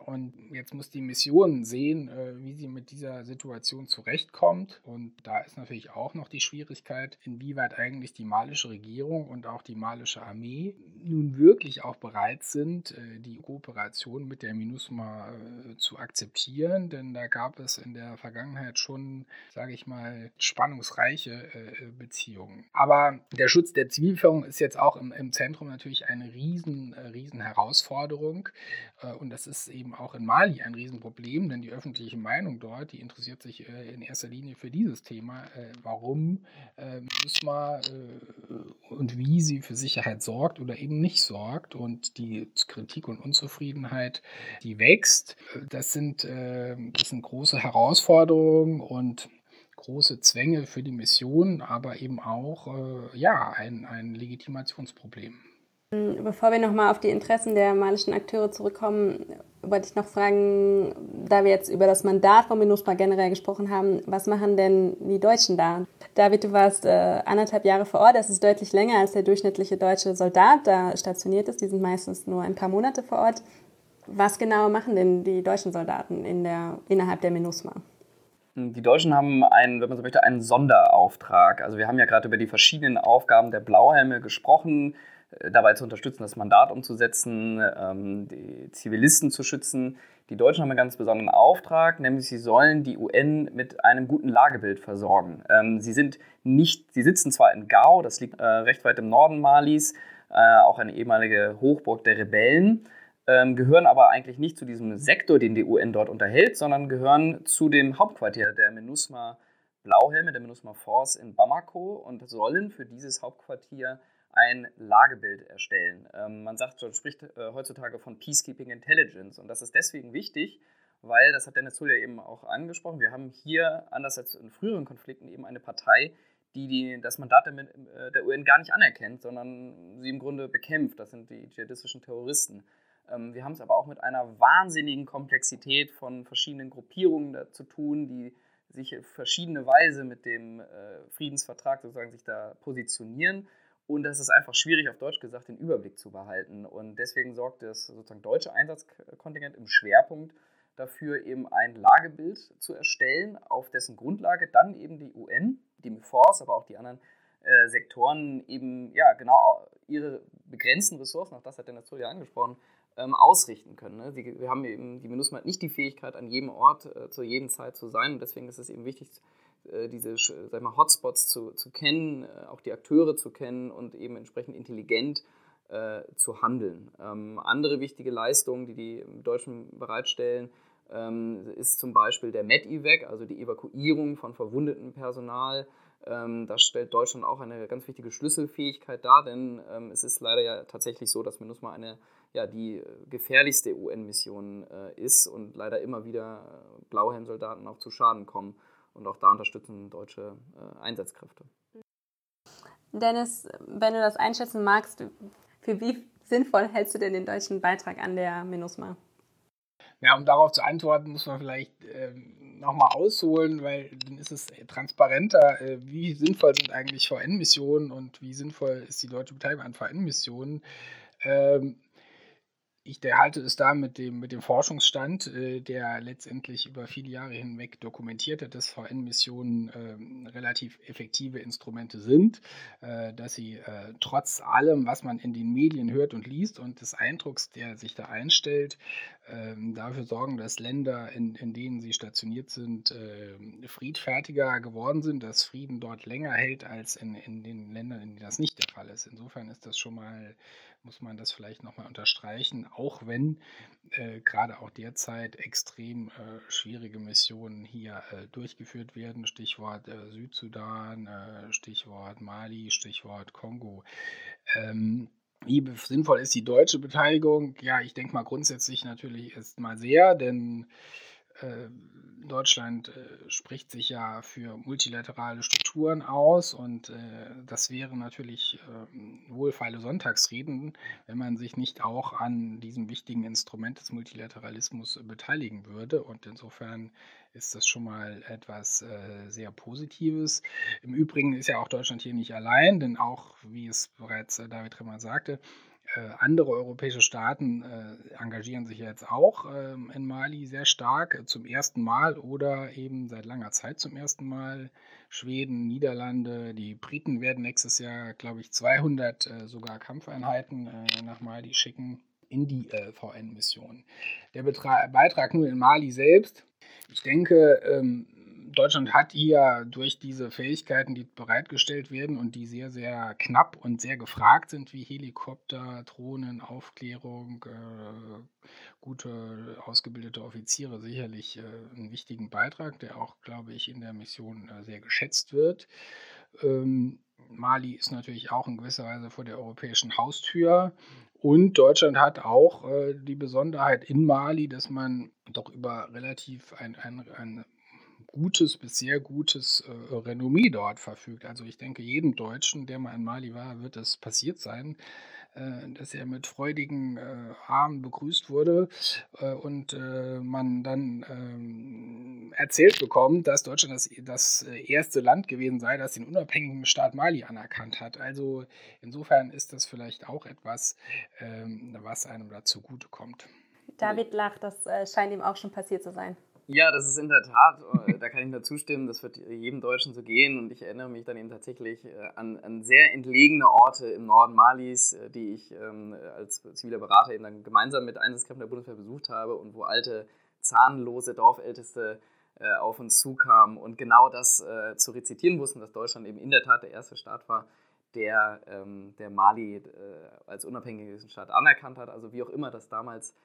Und jetzt muss die Mission sehen, äh, wie sie mit dieser Situation zurechtkommt. Und da ist natürlich auch noch die Schwierigkeit, inwieweit eigentlich die malische Regierung und auch die malische Armee nun wirklich auch bereit sind, äh, die Kooperation mit der MINUSMA äh, zu akzeptieren. Denn da gab es in der Vergangenheit schon, sage ich mal, spannungsreiche Beziehungen. Aber der Schutz der Zivilbevölkerung ist jetzt auch im, im Zentrum natürlich eine riesen, riesen Herausforderung. Und das ist eben auch in Mali ein Riesenproblem, denn die öffentliche Meinung dort, die interessiert sich äh, in erster Linie für dieses Thema, äh, warum äh, MISMA äh, und wie sie für Sicherheit sorgt oder eben nicht sorgt. Und die Kritik und Unzufriedenheit, die wächst, das sind, äh, das sind große Herausforderungen und große Zwänge für die Mission, aber eben auch äh, ja, ein, ein Legitimationsproblem. Bevor wir nochmal auf die Interessen der malischen Akteure zurückkommen, wollte ich noch fragen, da wir jetzt über das Mandat von MINUSMA generell gesprochen haben, was machen denn die Deutschen da? David, du warst äh, anderthalb Jahre vor Ort, das ist deutlich länger als der durchschnittliche deutsche Soldat da stationiert ist. Die sind meistens nur ein paar Monate vor Ort. Was genau machen denn die deutschen Soldaten in der, innerhalb der MINUSMA? Die Deutschen haben einen, wenn man so möchte, einen Sonderauftrag. Also wir haben ja gerade über die verschiedenen Aufgaben der Blauhelme gesprochen. Äh, dabei zu unterstützen, das Mandat umzusetzen, ähm, die Zivilisten zu schützen. Die Deutschen haben einen ganz besonderen Auftrag, nämlich sie sollen die UN mit einem guten Lagebild versorgen. Ähm, sie sind nicht, sie sitzen zwar in Gao, das liegt äh, recht weit im Norden Malis, äh, auch eine ehemalige Hochburg der Rebellen, ähm, gehören aber eigentlich nicht zu diesem Sektor, den die UN dort unterhält, sondern gehören zu dem Hauptquartier der MINUSMA Blauhelme, der MINUSMA Force in Bamako und sollen für dieses Hauptquartier ein Lagebild erstellen. Ähm, man sagt, man spricht äh, heutzutage von Peacekeeping Intelligence und das ist deswegen wichtig, weil, das hat Dennis Tull ja eben auch angesprochen, wir haben hier, anders als in früheren Konflikten, eben eine Partei, die, die das Mandat der, äh, der UN gar nicht anerkennt, sondern sie im Grunde bekämpft. Das sind die dschihadistischen Terroristen. Ähm, wir haben es aber auch mit einer wahnsinnigen Komplexität von verschiedenen Gruppierungen zu tun, die sich auf verschiedene Weise mit dem äh, Friedensvertrag sozusagen sich da positionieren. Und das ist einfach schwierig, auf Deutsch gesagt, den Überblick zu behalten. Und deswegen sorgt das sozusagen deutsche Einsatzkontingent im Schwerpunkt dafür, eben ein Lagebild zu erstellen, auf dessen Grundlage dann eben die UN, die Force, aber auch die anderen äh, Sektoren eben ja genau ihre begrenzten Ressourcen, auch das hat der Natur ja angesprochen, ähm, ausrichten können. Ne? Die, wir haben eben, die MINUSMA hat nicht die Fähigkeit, an jedem Ort äh, zu jeder Zeit zu sein und deswegen ist es eben wichtig, diese sag mal, Hotspots zu, zu kennen, äh, auch die Akteure zu kennen und eben entsprechend intelligent äh, zu handeln. Ähm, andere wichtige Leistungen, die die Deutschen bereitstellen, ähm, ist zum Beispiel der Med-Evac, also die Evakuierung von verwundetem Personal. Ähm, das stellt Deutschland auch eine ganz wichtige Schlüsselfähigkeit dar, denn ähm, es ist leider ja tatsächlich so, dass MINUSMA eine ja, die gefährlichste UN-Mission äh, ist und leider immer wieder äh, Blauhelmsoldaten auch zu Schaden kommen. Und auch da unterstützen deutsche äh, Einsatzkräfte. Dennis, wenn du das einschätzen magst, für wie sinnvoll hältst du denn den deutschen Beitrag an der MINUSMA? Ja, um darauf zu antworten, muss man vielleicht ähm, nochmal ausholen, weil dann ist es transparenter, äh, wie sinnvoll sind eigentlich VN-Missionen und wie sinnvoll ist die deutsche Beteiligung an VN-Missionen. Ähm, ich halte es da mit dem, mit dem Forschungsstand, äh, der letztendlich über viele Jahre hinweg dokumentiert hat, dass VN-Missionen äh, relativ effektive Instrumente sind, äh, dass sie äh, trotz allem, was man in den Medien hört und liest und des Eindrucks, der sich da einstellt, ähm, dafür sorgen, dass Länder, in, in denen sie stationiert sind, äh, friedfertiger geworden sind, dass Frieden dort länger hält als in, in den Ländern, in denen das nicht der Fall ist. Insofern ist das schon mal muss man das vielleicht nochmal unterstreichen, auch wenn äh, gerade auch derzeit extrem äh, schwierige Missionen hier äh, durchgeführt werden. Stichwort äh, Südsudan, äh, Stichwort Mali, Stichwort Kongo. Ähm, wie sinnvoll ist die deutsche Beteiligung? Ja, ich denke mal grundsätzlich natürlich ist mal sehr, denn Deutschland äh, spricht sich ja für multilaterale Strukturen aus und äh, das wäre natürlich äh, wohlfeile Sonntagsreden, wenn man sich nicht auch an diesem wichtigen Instrument des Multilateralismus beteiligen würde. Und insofern ist das schon mal etwas äh, sehr Positives. Im Übrigen ist ja auch Deutschland hier nicht allein, denn auch, wie es bereits äh, David Remmer sagte, äh, andere europäische Staaten äh, engagieren sich jetzt auch ähm, in Mali sehr stark, äh, zum ersten Mal oder eben seit langer Zeit zum ersten Mal. Schweden, Niederlande, die Briten werden nächstes Jahr, glaube ich, 200 sogar Kampfeinheiten nach Mali schicken in die VN-Mission. Der Betrag, Beitrag nur in Mali selbst, ich denke, ähm, Deutschland hat hier durch diese Fähigkeiten, die bereitgestellt werden und die sehr, sehr knapp und sehr gefragt sind, wie Helikopter, Drohnen, Aufklärung, äh, gute ausgebildete Offiziere, sicherlich äh, einen wichtigen Beitrag, der auch, glaube ich, in der Mission äh, sehr geschätzt wird. Ähm, Mali ist natürlich auch in gewisser Weise vor der europäischen Haustür. Und Deutschland hat auch äh, die Besonderheit in Mali, dass man doch über relativ ein, ein, ein gutes bis sehr gutes äh, Renommee dort verfügt. Also ich denke, jedem Deutschen, der mal in Mali war, wird es passiert sein, äh, dass er mit freudigen äh, Armen begrüßt wurde äh, und äh, man dann ähm, erzählt bekommt, dass Deutschland das, das erste Land gewesen sei, das den unabhängigen Staat Mali anerkannt hat. Also insofern ist das vielleicht auch etwas, ähm, was einem dazu zugute kommt. David lacht, das äh, scheint ihm auch schon passiert zu sein. Ja, das ist in der Tat, äh, da kann ich nur zustimmen, das wird jedem Deutschen so gehen und ich erinnere mich dann eben tatsächlich äh, an, an sehr entlegene Orte im Norden Malis, äh, die ich ähm, als ziviler Berater eben dann gemeinsam mit Einsatzkräften der Bundeswehr besucht habe und wo alte, zahnlose Dorfälteste auf uns zukamen und genau das äh, zu rezitieren wussten, dass Deutschland eben in der Tat der erste Staat war, der, ähm, der Mali äh, als unabhängigen Staat anerkannt hat. Also wie auch immer das damals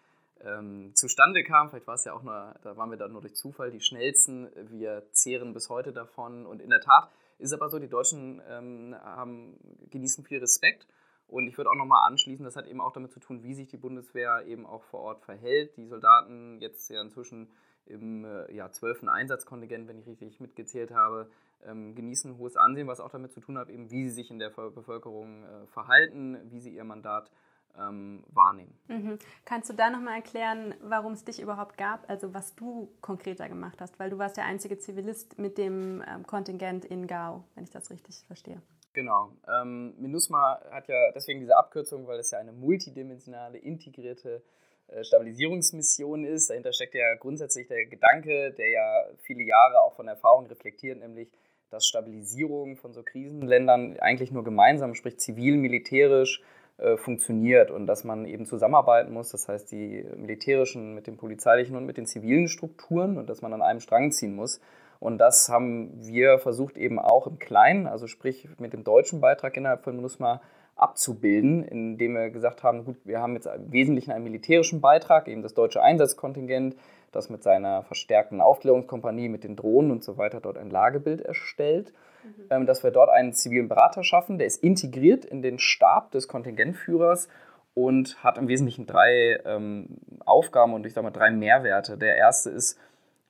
ähm, zustande kam. Vielleicht war es ja auch nur, da waren wir dann nur durch Zufall die schnellsten. Wir zehren bis heute davon. Und in der Tat ist aber so, die Deutschen ähm, haben, genießen viel Respekt. Und ich würde auch nochmal anschließen, das hat eben auch damit zu tun, wie sich die Bundeswehr eben auch vor Ort verhält. Die Soldaten jetzt ja inzwischen im äh, ja, 12. Einsatzkontingent, wenn ich richtig mitgezählt habe, ähm, genießen hohes Ansehen, was auch damit zu tun hat, eben wie sie sich in der Bevölkerung äh, verhalten, wie sie ihr Mandat ähm, wahrnehmen. Mhm. Kannst du da nochmal erklären, warum es dich überhaupt gab, also was du konkreter gemacht hast? Weil du warst der einzige Zivilist mit dem ähm, Kontingent in Gao, wenn ich das richtig verstehe. Genau. Ähm, MINUSMA hat ja deswegen diese Abkürzung, weil es ja eine multidimensionale, integrierte äh, Stabilisierungsmission ist. Dahinter steckt ja grundsätzlich der Gedanke, der ja viele Jahre auch von Erfahrung reflektiert, nämlich, dass Stabilisierung von so Krisenländern eigentlich nur gemeinsam, sprich zivil, militärisch, äh, funktioniert und dass man eben zusammenarbeiten muss, das heißt die militärischen mit den polizeilichen und mit den zivilen Strukturen und dass man an einem Strang ziehen muss. Und das haben wir versucht eben auch im Kleinen, also sprich mit dem deutschen Beitrag innerhalb von MINUSMA abzubilden, indem wir gesagt haben, gut, wir haben jetzt im Wesentlichen einen militärischen Beitrag, eben das deutsche Einsatzkontingent, das mit seiner verstärkten Aufklärungskompanie, mit den Drohnen und so weiter dort ein Lagebild erstellt. Mhm. Ähm, dass wir dort einen zivilen Berater schaffen, der ist integriert in den Stab des Kontingentführers und hat im Wesentlichen drei ähm, Aufgaben und ich sage mal drei Mehrwerte. Der erste ist,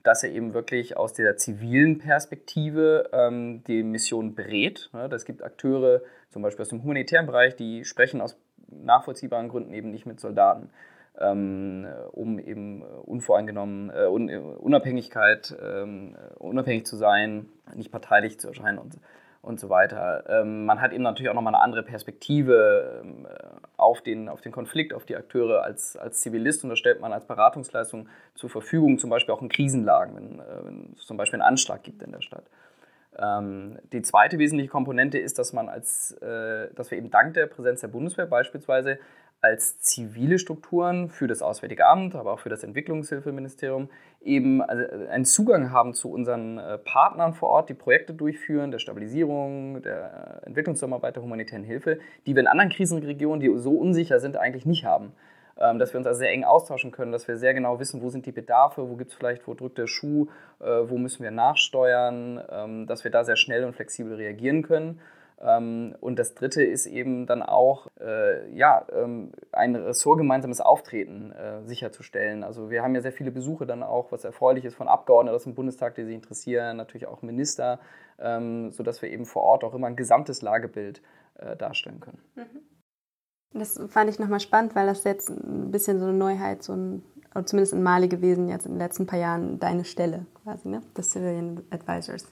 dass er eben wirklich aus der zivilen Perspektive ähm, die Mission berät. Es gibt Akteure, zum Beispiel aus dem humanitären Bereich, die sprechen aus nachvollziehbaren Gründen eben nicht mit Soldaten, um eben unvoreingenommen, äh, Unabhängigkeit, ähm, unabhängig zu sein, nicht parteilich zu erscheinen und und so weiter. Ähm, man hat eben natürlich auch nochmal eine andere Perspektive ähm, auf, den, auf den Konflikt, auf die Akteure als, als Zivilist und das stellt man als Beratungsleistung zur Verfügung, zum Beispiel auch in Krisenlagen, wenn, äh, wenn es zum Beispiel einen Anschlag gibt in der Stadt. Ähm, die zweite wesentliche Komponente ist, dass man als, äh, dass wir eben dank der Präsenz der Bundeswehr beispielsweise als zivile Strukturen für das Auswärtige Amt, aber auch für das Entwicklungshilfeministerium eben also einen Zugang haben zu unseren äh, Partnern vor Ort, die Projekte durchführen, der Stabilisierung, der Entwicklungszusammenarbeit, der humanitären Hilfe, die wir in anderen Krisenregionen, die so unsicher sind, eigentlich nicht haben. Ähm, dass wir uns also sehr eng austauschen können, dass wir sehr genau wissen, wo sind die Bedarfe, wo gibt es vielleicht, wo drückt der Schuh, äh, wo müssen wir nachsteuern, ähm, dass wir da sehr schnell und flexibel reagieren können. Ähm, und das Dritte ist eben dann auch, äh, ja, ähm, ein ressortgemeinsames Auftreten äh, sicherzustellen. Also wir haben ja sehr viele Besuche dann auch, was erfreulich ist von Abgeordneten aus dem Bundestag, die sich interessieren, natürlich auch Minister, ähm, sodass wir eben vor Ort auch immer ein gesamtes Lagebild äh, darstellen können. Mhm. Das fand ich nochmal spannend, weil das jetzt ein bisschen so eine Neuheit, so ein, zumindest in Mali gewesen, jetzt in den letzten paar Jahren deine Stelle quasi, ne? des Civilian Advisors.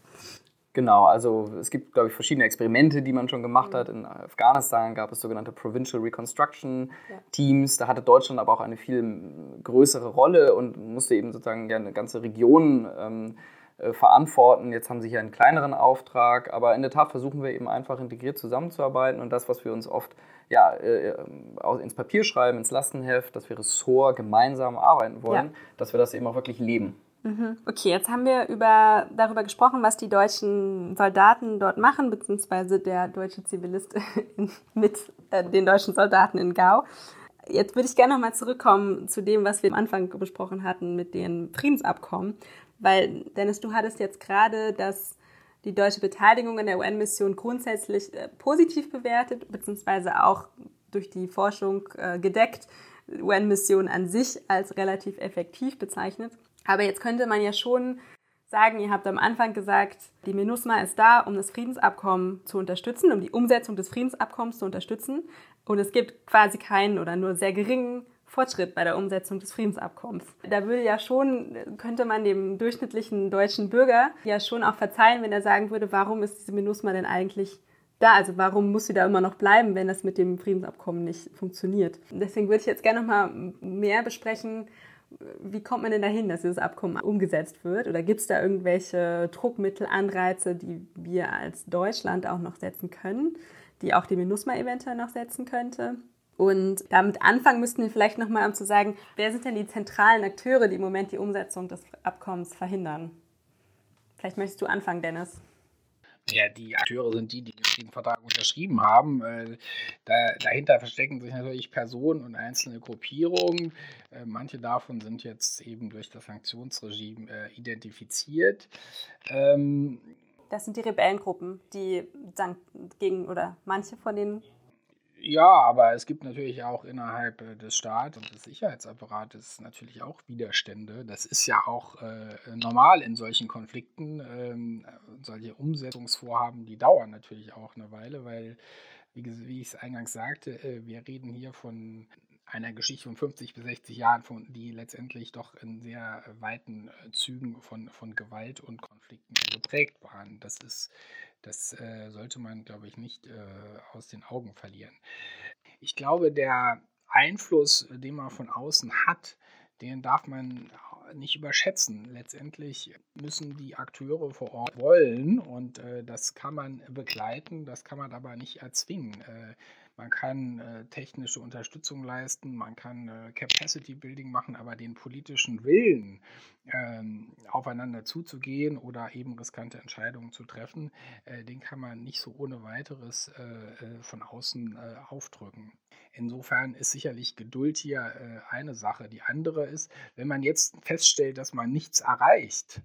Genau, also es gibt, glaube ich, verschiedene Experimente, die man schon gemacht hat. In Afghanistan gab es sogenannte Provincial Reconstruction Teams. Da hatte Deutschland aber auch eine viel größere Rolle und musste eben sozusagen ja eine ganze Region ähm, äh, verantworten. Jetzt haben sie hier einen kleineren Auftrag, aber in der Tat versuchen wir eben einfach integriert zusammenzuarbeiten und das, was wir uns oft ja, äh, ins Papier schreiben, ins Lastenheft, dass wir Ressort gemeinsam arbeiten wollen, ja. dass wir das eben auch wirklich leben. Mhm. Okay, jetzt haben wir über, darüber gesprochen, was die deutschen Soldaten dort machen, beziehungsweise der deutsche Zivilist mit äh, den deutschen Soldaten in Gao. Jetzt würde ich gerne nochmal zurückkommen zu dem, was wir am Anfang besprochen hatten mit den Friedensabkommen. Weil, Dennis, du hattest jetzt gerade das, die deutsche Beteiligung in der UN-Mission grundsätzlich äh, positiv bewertet, beziehungsweise auch durch die Forschung äh, gedeckt, UN-Mission an sich als relativ effektiv bezeichnet. Aber jetzt könnte man ja schon sagen, ihr habt am Anfang gesagt, die MINUSMA ist da, um das Friedensabkommen zu unterstützen, um die Umsetzung des Friedensabkommens zu unterstützen. Und es gibt quasi keinen oder nur sehr geringen Fortschritt bei der Umsetzung des Friedensabkommens. Da würde ja schon, könnte man dem durchschnittlichen deutschen Bürger ja schon auch verzeihen, wenn er sagen würde, warum ist diese MINUSMA denn eigentlich da? Also warum muss sie da immer noch bleiben, wenn das mit dem Friedensabkommen nicht funktioniert? Deswegen würde ich jetzt gerne noch mal mehr besprechen, wie kommt man denn dahin, dass dieses Abkommen umgesetzt wird? Oder gibt es da irgendwelche Druckmittel, Anreize, die wir als Deutschland auch noch setzen können, die auch die MINUSMA eventuell noch setzen könnte? Und damit anfangen müssten wir vielleicht nochmal, um zu sagen, wer sind denn die zentralen Akteure, die im Moment die Umsetzung des Abkommens verhindern? Vielleicht möchtest du anfangen, Dennis. Ja, die Akteure sind die, die den Vertrag unterschrieben haben. Äh, da, dahinter verstecken sich natürlich Personen und einzelne Gruppierungen. Äh, manche davon sind jetzt eben durch das Sanktionsregime äh, identifiziert. Ähm, das sind die Rebellengruppen, die gegen oder manche von denen ja, aber es gibt natürlich auch innerhalb äh, des Staates und des Sicherheitsapparates natürlich auch Widerstände. Das ist ja auch äh, normal in solchen Konflikten. Ähm, solche Umsetzungsvorhaben, die dauern natürlich auch eine Weile, weil, wie, wie ich es eingangs sagte, äh, wir reden hier von einer Geschichte von 50 bis 60 Jahren, von, die letztendlich doch in sehr weiten äh, Zügen von, von Gewalt und Konflikten geprägt waren. Das ist das äh, sollte man, glaube ich, nicht äh, aus den Augen verlieren. Ich glaube, der Einfluss, den man von außen hat, den darf man nicht überschätzen. Letztendlich müssen die Akteure vor Ort wollen und äh, das kann man begleiten, das kann man aber nicht erzwingen. Äh, man kann äh, technische Unterstützung leisten, man kann äh, Capacity Building machen, aber den politischen Willen, ähm, aufeinander zuzugehen oder eben riskante Entscheidungen zu treffen, äh, den kann man nicht so ohne weiteres äh, äh, von außen aufdrücken. Insofern ist sicherlich Geduld hier eine Sache. Die andere ist, wenn man jetzt feststellt, dass man nichts erreicht,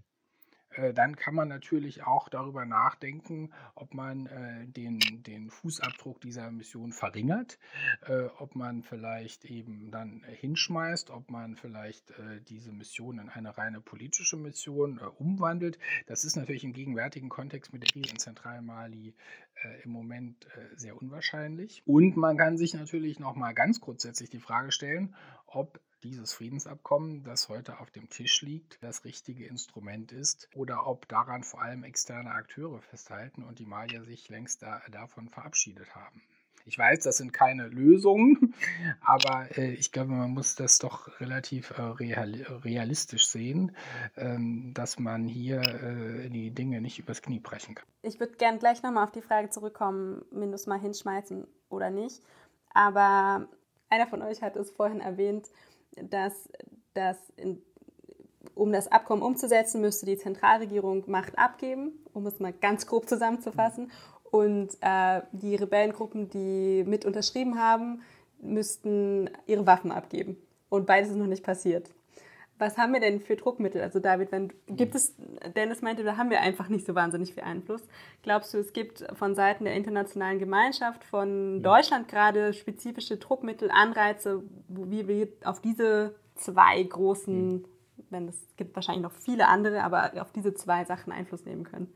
dann kann man natürlich auch darüber nachdenken, ob man äh, den, den Fußabdruck dieser Mission verringert, äh, ob man vielleicht eben dann hinschmeißt, ob man vielleicht äh, diese Mission in eine reine politische Mission äh, umwandelt. Das ist natürlich im gegenwärtigen Kontext mit der Krise in Zentralmali äh, im Moment sehr unwahrscheinlich. Und man kann sich natürlich noch mal ganz grundsätzlich die Frage stellen, ob dieses Friedensabkommen, das heute auf dem Tisch liegt, das richtige Instrument ist oder ob daran vor allem externe Akteure festhalten und die Malier sich längst da, davon verabschiedet haben. Ich weiß, das sind keine Lösungen, aber äh, ich glaube, man muss das doch relativ äh, real, realistisch sehen, ähm, dass man hier äh, die Dinge nicht übers Knie brechen kann. Ich würde gerne gleich nochmal auf die Frage zurückkommen, Mindus mal hinschmeißen oder nicht. Aber einer von euch hat es vorhin erwähnt, dass, dass in, um das Abkommen umzusetzen, müsste die Zentralregierung Macht abgeben, um es mal ganz grob zusammenzufassen. Und äh, die Rebellengruppen, die mit unterschrieben haben, müssten ihre Waffen abgeben. Und beides ist noch nicht passiert. Was haben wir denn für Druckmittel? Also David, wenn, gibt es, Dennis meinte, da haben wir einfach nicht so wahnsinnig viel Einfluss. Glaubst du, es gibt von Seiten der internationalen Gemeinschaft, von Deutschland gerade spezifische Druckmittel, Anreize, wie wir auf diese zwei großen, wenn es gibt wahrscheinlich noch viele andere, aber auf diese zwei Sachen Einfluss nehmen können?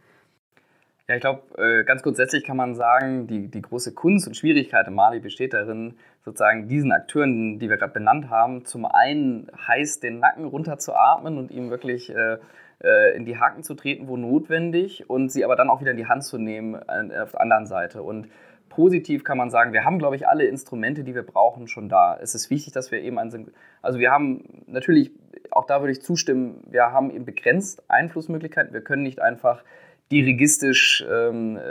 Ja, ich glaube, äh, ganz grundsätzlich kann man sagen, die, die große Kunst und Schwierigkeit in Mali besteht darin, sozusagen diesen Akteuren, die wir gerade benannt haben, zum einen heiß den Nacken runterzuatmen und ihm wirklich äh, äh, in die Haken zu treten, wo notwendig, und sie aber dann auch wieder in die Hand zu nehmen auf der anderen Seite. Und positiv kann man sagen, wir haben, glaube ich, alle Instrumente, die wir brauchen, schon da. Es ist wichtig, dass wir eben an, also wir haben natürlich, auch da würde ich zustimmen, wir haben eben begrenzt Einflussmöglichkeiten. Wir können nicht einfach dirigistisch ähm, äh,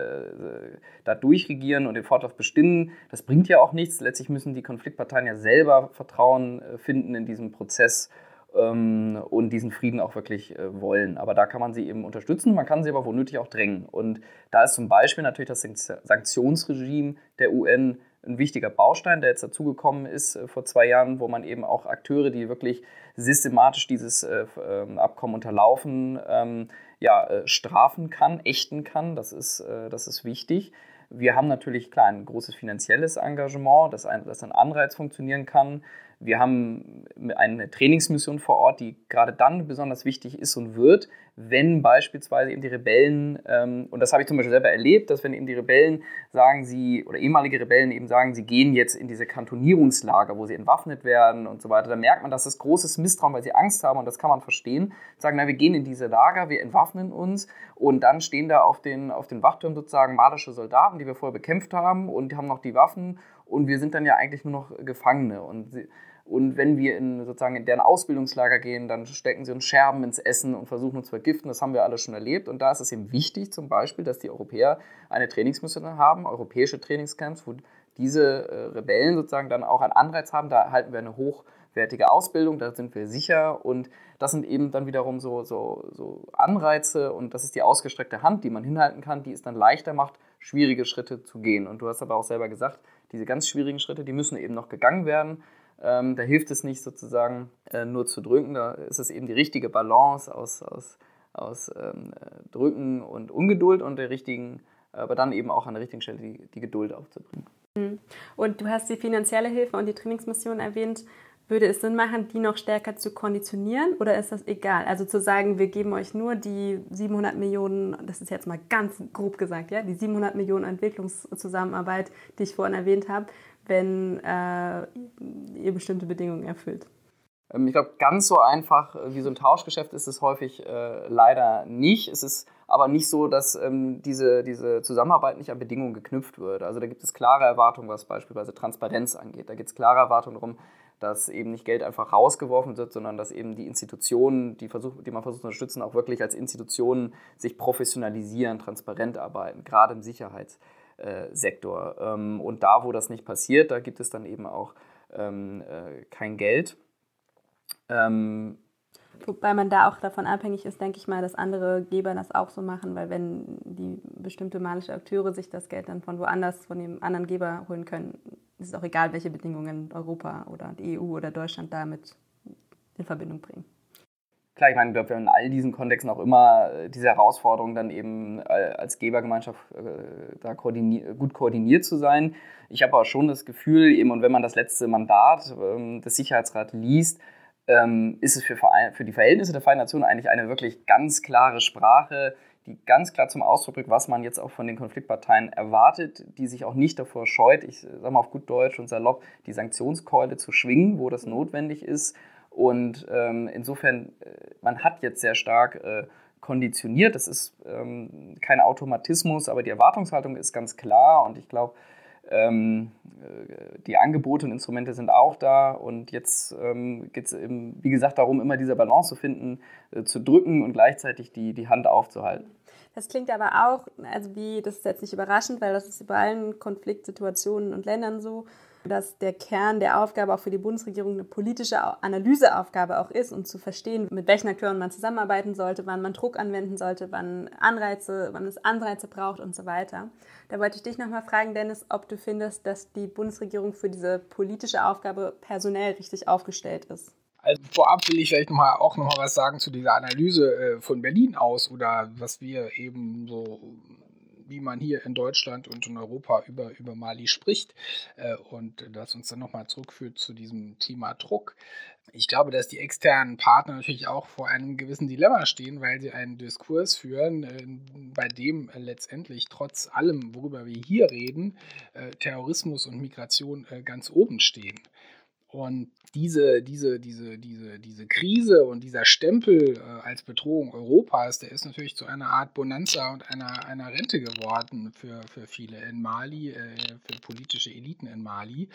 da durchregieren und den Fortlauf bestimmen. Das bringt ja auch nichts. Letztlich müssen die Konfliktparteien ja selber Vertrauen äh, finden in diesem Prozess ähm, und diesen Frieden auch wirklich äh, wollen. Aber da kann man sie eben unterstützen, man kann sie aber womöglich auch drängen. Und da ist zum Beispiel natürlich das Sanktionsregime der UN ein wichtiger Baustein, der jetzt dazugekommen ist äh, vor zwei Jahren, wo man eben auch Akteure, die wirklich systematisch dieses äh, ähm, Abkommen unterlaufen, ähm, ja, äh, strafen kann, ächten kann. Das ist, äh, das ist wichtig. Wir haben natürlich klar ein großes finanzielles Engagement, das ein, das ein Anreiz funktionieren kann. Wir haben eine Trainingsmission vor Ort, die gerade dann besonders wichtig ist und wird, wenn beispielsweise eben die Rebellen, ähm, und das habe ich zum Beispiel selber erlebt, dass wenn eben die Rebellen sagen, sie, oder ehemalige Rebellen eben sagen, sie gehen jetzt in diese Kantonierungslager, wo sie entwaffnet werden und so weiter, dann merkt man, dass das großes Misstrauen, weil sie Angst haben, und das kann man verstehen, sagen, na, wir gehen in diese Lager, wir entwaffnen uns, und dann stehen da auf den, auf den Wachtürmen sozusagen malische Soldaten, die wir vorher bekämpft haben, und haben noch die Waffen, und wir sind dann ja eigentlich nur noch Gefangene. Und sie, und wenn wir in, sozusagen in deren Ausbildungslager gehen, dann stecken sie uns Scherben ins Essen und versuchen uns zu vergiften. Das haben wir alle schon erlebt. Und da ist es eben wichtig, zum Beispiel, dass die Europäer eine Trainingsmission haben, europäische Trainingscamps, wo diese äh, Rebellen sozusagen dann auch einen Anreiz haben. Da halten wir eine hochwertige Ausbildung, da sind wir sicher. Und das sind eben dann wiederum so, so, so Anreize und das ist die ausgestreckte Hand, die man hinhalten kann, die es dann leichter macht, schwierige Schritte zu gehen. Und du hast aber auch selber gesagt, diese ganz schwierigen Schritte, die müssen eben noch gegangen werden. Ähm, da hilft es nicht sozusagen äh, nur zu drücken, da ist es eben die richtige Balance aus, aus, aus ähm, Drücken und Ungeduld und der richtigen, aber dann eben auch an der richtigen Stelle die, die Geduld aufzubringen. Mhm. Und du hast die finanzielle Hilfe und die Trainingsmission erwähnt. Würde es Sinn machen, die noch stärker zu konditionieren oder ist das egal? Also zu sagen, wir geben euch nur die 700 Millionen, das ist jetzt mal ganz grob gesagt, ja, die 700 Millionen Entwicklungszusammenarbeit, die ich vorhin erwähnt habe, wenn äh, ihr bestimmte Bedingungen erfüllt? Ähm, ich glaube, ganz so einfach äh, wie so ein Tauschgeschäft ist es häufig äh, leider nicht. Es ist aber nicht so, dass ähm, diese, diese Zusammenarbeit nicht an Bedingungen geknüpft wird. Also da gibt es klare Erwartungen, was beispielsweise Transparenz angeht. Da gibt es klare Erwartungen darum, dass eben nicht Geld einfach rausgeworfen wird, sondern dass eben die Institutionen, die, versuch, die man versucht zu unterstützen, auch wirklich als Institutionen sich professionalisieren, transparent arbeiten, gerade im Sicherheits- Sektor. Ähm, und da, wo das nicht passiert, da gibt es dann eben auch ähm, äh, kein Geld. Ähm, Wobei man da auch davon abhängig ist, denke ich mal, dass andere Geber das auch so machen, weil wenn die bestimmte malische Akteure sich das Geld dann von woanders, von dem anderen Geber holen können, ist es auch egal, welche Bedingungen Europa oder die EU oder Deutschland damit in Verbindung bringen klar, ich meine, wir haben in all diesen Kontexten auch immer äh, diese Herausforderung, dann eben äh, als Gebergemeinschaft äh, da koordinier gut koordiniert zu sein. Ich habe aber schon das Gefühl, eben, und wenn man das letzte Mandat ähm, des Sicherheitsrats liest, ähm, ist es für, für die Verhältnisse der Vereinten Nationen eigentlich eine wirklich ganz klare Sprache, die ganz klar zum Ausdruck bringt, was man jetzt auch von den Konfliktparteien erwartet, die sich auch nicht davor scheut, ich sage mal auf gut Deutsch und salopp, die Sanktionskeule zu schwingen, wo das notwendig ist und ähm, insofern, äh, man hat jetzt sehr stark äh, konditioniert. Das ist ähm, kein Automatismus, aber die Erwartungshaltung ist ganz klar. Und ich glaube, ähm, äh, die Angebote und Instrumente sind auch da. Und jetzt ähm, geht es, wie gesagt, darum, immer diese Balance zu finden, äh, zu drücken und gleichzeitig die, die Hand aufzuhalten. Das klingt aber auch, also wie, das ist jetzt nicht überraschend, weil das ist bei allen Konfliktsituationen und Ländern so, dass der Kern der Aufgabe auch für die Bundesregierung eine politische Analyseaufgabe auch ist und zu verstehen, mit welchen Akteuren man zusammenarbeiten sollte, wann man Druck anwenden sollte, wann Anreize, wann es Anreize braucht und so weiter. Da wollte ich dich nochmal fragen, Dennis, ob du findest, dass die Bundesregierung für diese politische Aufgabe personell richtig aufgestellt ist. Also vorab will ich vielleicht noch mal, auch noch mal was sagen zu dieser Analyse äh, von Berlin aus oder was wir eben so wie man hier in Deutschland und in Europa über, über Mali spricht äh, und das uns dann nochmal zurückführt zu diesem Thema Druck. Ich glaube, dass die externen Partner natürlich auch vor einem gewissen Dilemma stehen, weil sie einen Diskurs führen, äh, bei dem letztendlich trotz allem, worüber wir hier reden, äh, Terrorismus und Migration ganz oben stehen. Und diese, diese, diese, diese, diese Krise und dieser Stempel äh, als Bedrohung Europas, der ist natürlich zu einer Art Bonanza und einer, einer Rente geworden für, für viele in Mali, äh, für politische Eliten in Mali.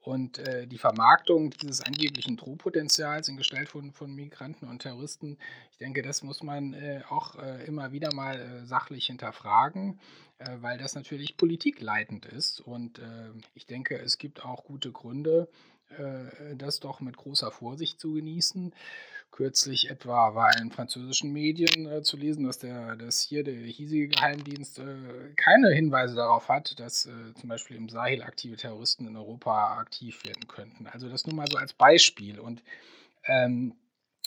Und äh, die Vermarktung dieses angeblichen Drohpotenzials in Gestalt von, von Migranten und Terroristen, ich denke, das muss man äh, auch äh, immer wieder mal äh, sachlich hinterfragen weil das natürlich politikleitend ist. Und ich denke, es gibt auch gute Gründe, äh, das doch mit großer Vorsicht zu genießen. Kürzlich etwa war in französischen Medien äh, zu lesen, dass, der, dass hier der hiesige Geheimdienst äh, keine Hinweise darauf hat, dass äh, zum Beispiel im Sahel aktive Terroristen in Europa aktiv werden könnten. Also das nur mal so als Beispiel. Und ähm,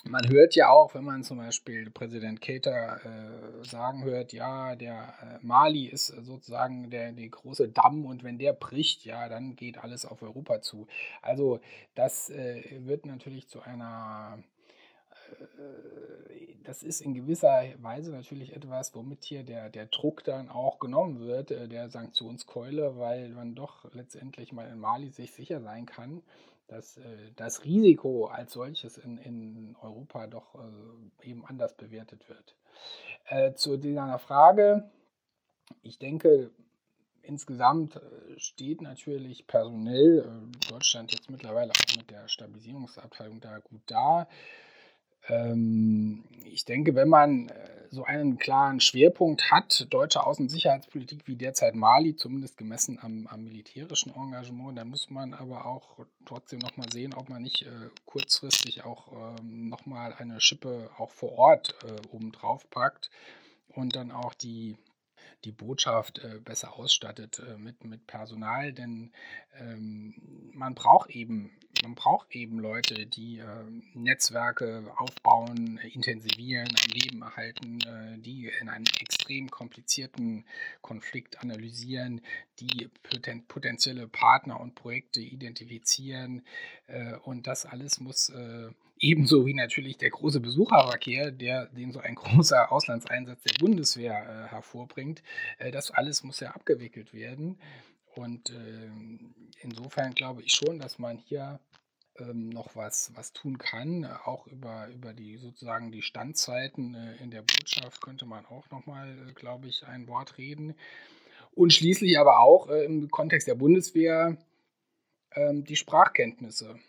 man hört ja auch, wenn man zum Beispiel Präsident Keita äh, sagen hört, ja, der äh, Mali ist sozusagen der, der große Damm und wenn der bricht, ja, dann geht alles auf Europa zu. Also das äh, wird natürlich zu einer äh, das ist in gewisser Weise natürlich etwas, womit hier der, der Druck dann auch genommen wird, äh, der Sanktionskeule, weil man doch letztendlich mal in Mali sich sicher sein kann, dass äh, das Risiko als solches in, in Europa doch äh, eben anders bewertet wird. Äh, zu dieser Frage, ich denke, insgesamt äh, steht natürlich personell äh, Deutschland jetzt mittlerweile auch mit der Stabilisierungsabteilung da gut da. Ähm, ich denke, wenn man äh, so einen klaren Schwerpunkt hat, deutsche Außensicherheitspolitik wie derzeit Mali, zumindest gemessen am, am, militärischen Engagement, dann muss man aber auch trotzdem nochmal sehen, ob man nicht äh, kurzfristig auch ähm, nochmal eine Schippe auch vor Ort äh, obendrauf packt und dann auch die die Botschaft äh, besser ausstattet äh, mit, mit Personal, denn ähm, man braucht eben man braucht eben Leute, die äh, Netzwerke aufbauen, intensivieren, am Leben erhalten, äh, die in einem extrem komplizierten Konflikt analysieren, die poten potenzielle Partner und Projekte identifizieren äh, und das alles muss äh, Ebenso wie natürlich der große Besucherverkehr, der, den so ein großer Auslandseinsatz der Bundeswehr äh, hervorbringt. Äh, das alles muss ja abgewickelt werden. Und äh, insofern glaube ich schon, dass man hier ähm, noch was, was tun kann. Auch über, über die sozusagen die Standzeiten äh, in der Botschaft könnte man auch nochmal, äh, glaube ich, ein Wort reden. Und schließlich aber auch äh, im Kontext der Bundeswehr ähm, die Sprachkenntnisse.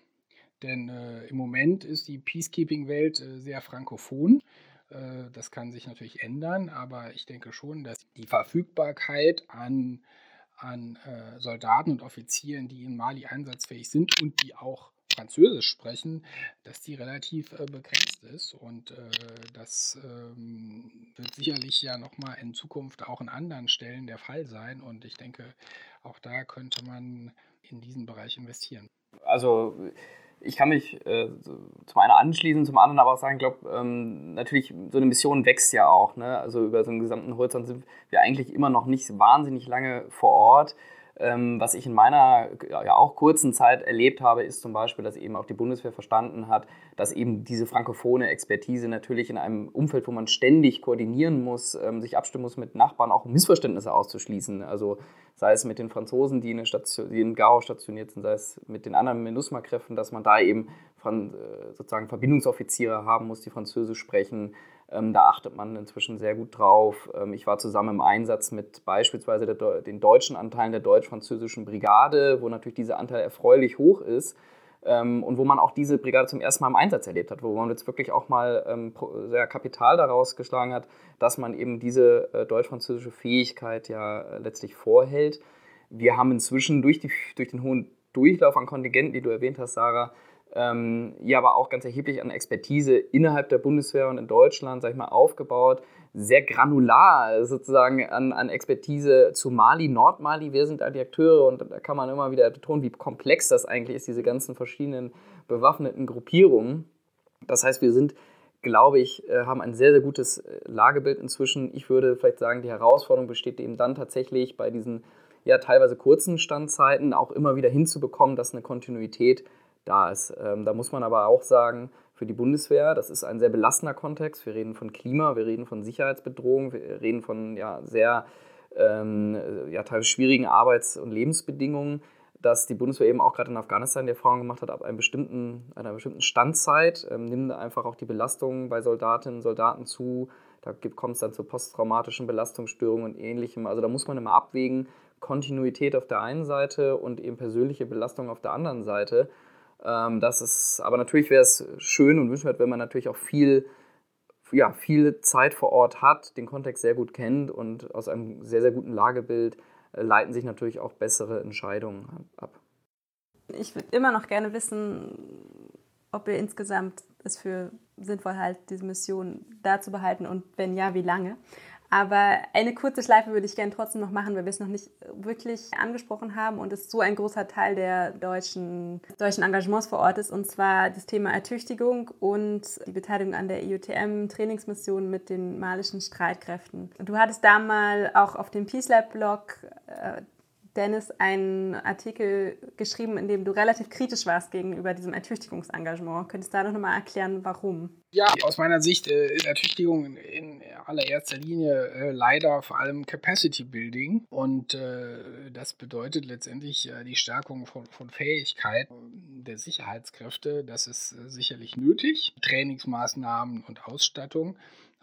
Denn im Moment ist die Peacekeeping-Welt sehr frankophon. Das kann sich natürlich ändern, aber ich denke schon, dass die Verfügbarkeit an, an äh, Soldaten und Offizieren, die in Mali einsatzfähig sind und die auch Französisch sprechen, dass die relativ äh, begrenzt ist. Und äh, das ähm, wird sicherlich ja nochmal in Zukunft auch in anderen Stellen der Fall sein. Und ich denke, auch da könnte man in diesen Bereich investieren. Also ich kann mich äh, zum einen anschließen, zum anderen aber auch sagen, ich glaube, ähm, natürlich, so eine Mission wächst ja auch. Ne? Also über so einen gesamten Horizont sind wir eigentlich immer noch nicht wahnsinnig lange vor Ort. Ähm, was ich in meiner ja auch kurzen Zeit erlebt habe, ist zum Beispiel, dass eben auch die Bundeswehr verstanden hat, dass eben diese frankophone Expertise natürlich in einem Umfeld, wo man ständig koordinieren muss, ähm, sich abstimmen muss mit Nachbarn, auch Missverständnisse auszuschließen. Also sei es mit den Franzosen, die in, Station, die in Gao stationiert sind, sei es mit den anderen MINUSMA-Kräften, dass man da eben von, äh, sozusagen Verbindungsoffiziere haben muss, die Französisch sprechen. Ähm, da achtet man inzwischen sehr gut drauf. Ähm, ich war zusammen im Einsatz mit beispielsweise der, den deutschen Anteilen der deutsch-französischen Brigade, wo natürlich dieser Anteil erfreulich hoch ist. Ähm, und wo man auch diese Brigade zum ersten Mal im Einsatz erlebt hat, wo man jetzt wirklich auch mal ähm, sehr Kapital daraus geschlagen hat, dass man eben diese äh, deutsch-französische Fähigkeit ja äh, letztlich vorhält. Wir haben inzwischen durch, die, durch den hohen Durchlauf an Kontingenten, die du erwähnt hast, Sarah, ähm, ja aber auch ganz erheblich an Expertise innerhalb der Bundeswehr und in Deutschland, sag ich mal, aufgebaut. Sehr granular sozusagen an, an Expertise zu Mali, Nordmali. Wer sind da die Akteure? Und da kann man immer wieder betonen, wie komplex das eigentlich ist, diese ganzen verschiedenen bewaffneten Gruppierungen. Das heißt, wir sind, glaube ich, äh, haben ein sehr, sehr gutes äh, Lagebild inzwischen. Ich würde vielleicht sagen, die Herausforderung besteht eben dann tatsächlich bei diesen ja teilweise kurzen Standzeiten auch immer wieder hinzubekommen, dass eine Kontinuität da ist. Ähm, da muss man aber auch sagen, für die Bundeswehr, das ist ein sehr belastender Kontext. Wir reden von Klima, wir reden von Sicherheitsbedrohung, wir reden von ja, sehr ähm, ja, teilweise schwierigen Arbeits- und Lebensbedingungen, dass die Bundeswehr eben auch gerade in Afghanistan die Erfahrung gemacht hat, ab einem bestimmten, einer bestimmten Standzeit ähm, nimmt einfach auch die Belastung bei Soldatinnen und Soldaten zu. Da kommt es dann zu posttraumatischen Belastungsstörungen und ähnlichem. Also da muss man immer abwägen, Kontinuität auf der einen Seite und eben persönliche Belastung auf der anderen Seite. Ähm, das ist, aber natürlich wäre es schön und wünschenswert, wenn man natürlich auch viel, ja, viel Zeit vor Ort hat, den Kontext sehr gut kennt und aus einem sehr, sehr guten Lagebild äh, leiten sich natürlich auch bessere Entscheidungen ab. Ich würde immer noch gerne wissen, ob ihr insgesamt es für sinnvoll haltet, diese Mission da zu behalten und wenn ja, wie lange. Aber eine kurze Schleife würde ich gerne trotzdem noch machen, weil wir es noch nicht wirklich angesprochen haben und es so ein großer Teil der deutschen, deutschen Engagements vor Ort ist, und zwar das Thema Ertüchtigung und die Beteiligung an der IUTM-Trainingsmission mit den malischen Streitkräften. Du hattest da mal auch auf dem Peace Lab-Blog äh, Dennis, einen Artikel geschrieben, in dem du relativ kritisch warst gegenüber diesem Ertüchtigungsengagement. Könntest du da noch mal erklären, warum? Ja, aus meiner Sicht äh, ist Ertüchtigung in allererster Linie äh, leider vor allem Capacity Building. Und äh, das bedeutet letztendlich äh, die Stärkung von, von Fähigkeiten der Sicherheitskräfte. Das ist äh, sicherlich nötig. Trainingsmaßnahmen und Ausstattung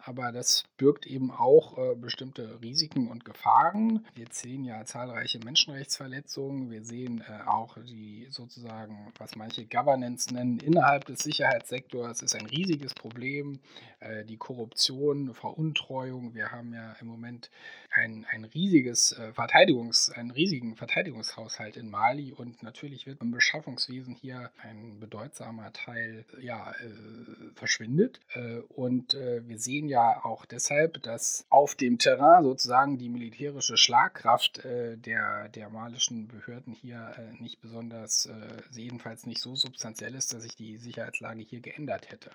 aber das birgt eben auch äh, bestimmte Risiken und Gefahren. Wir sehen ja zahlreiche Menschenrechtsverletzungen. Wir sehen äh, auch die sozusagen, was manche Governance nennen, innerhalb des Sicherheitssektors ist ein riesiges Problem. Äh, die Korruption, Veruntreuung. Wir haben ja im Moment ein, ein riesiges äh, Verteidigungs, einen riesigen Verteidigungshaushalt in Mali und natürlich wird im Beschaffungswesen hier ein bedeutsamer Teil ja, äh, verschwindet. Äh, und wir sehen ja ja auch deshalb, dass auf dem Terrain sozusagen die militärische Schlagkraft äh, der, der malischen Behörden hier äh, nicht besonders, äh, jedenfalls nicht so substanziell ist, dass sich die Sicherheitslage hier geändert hätte.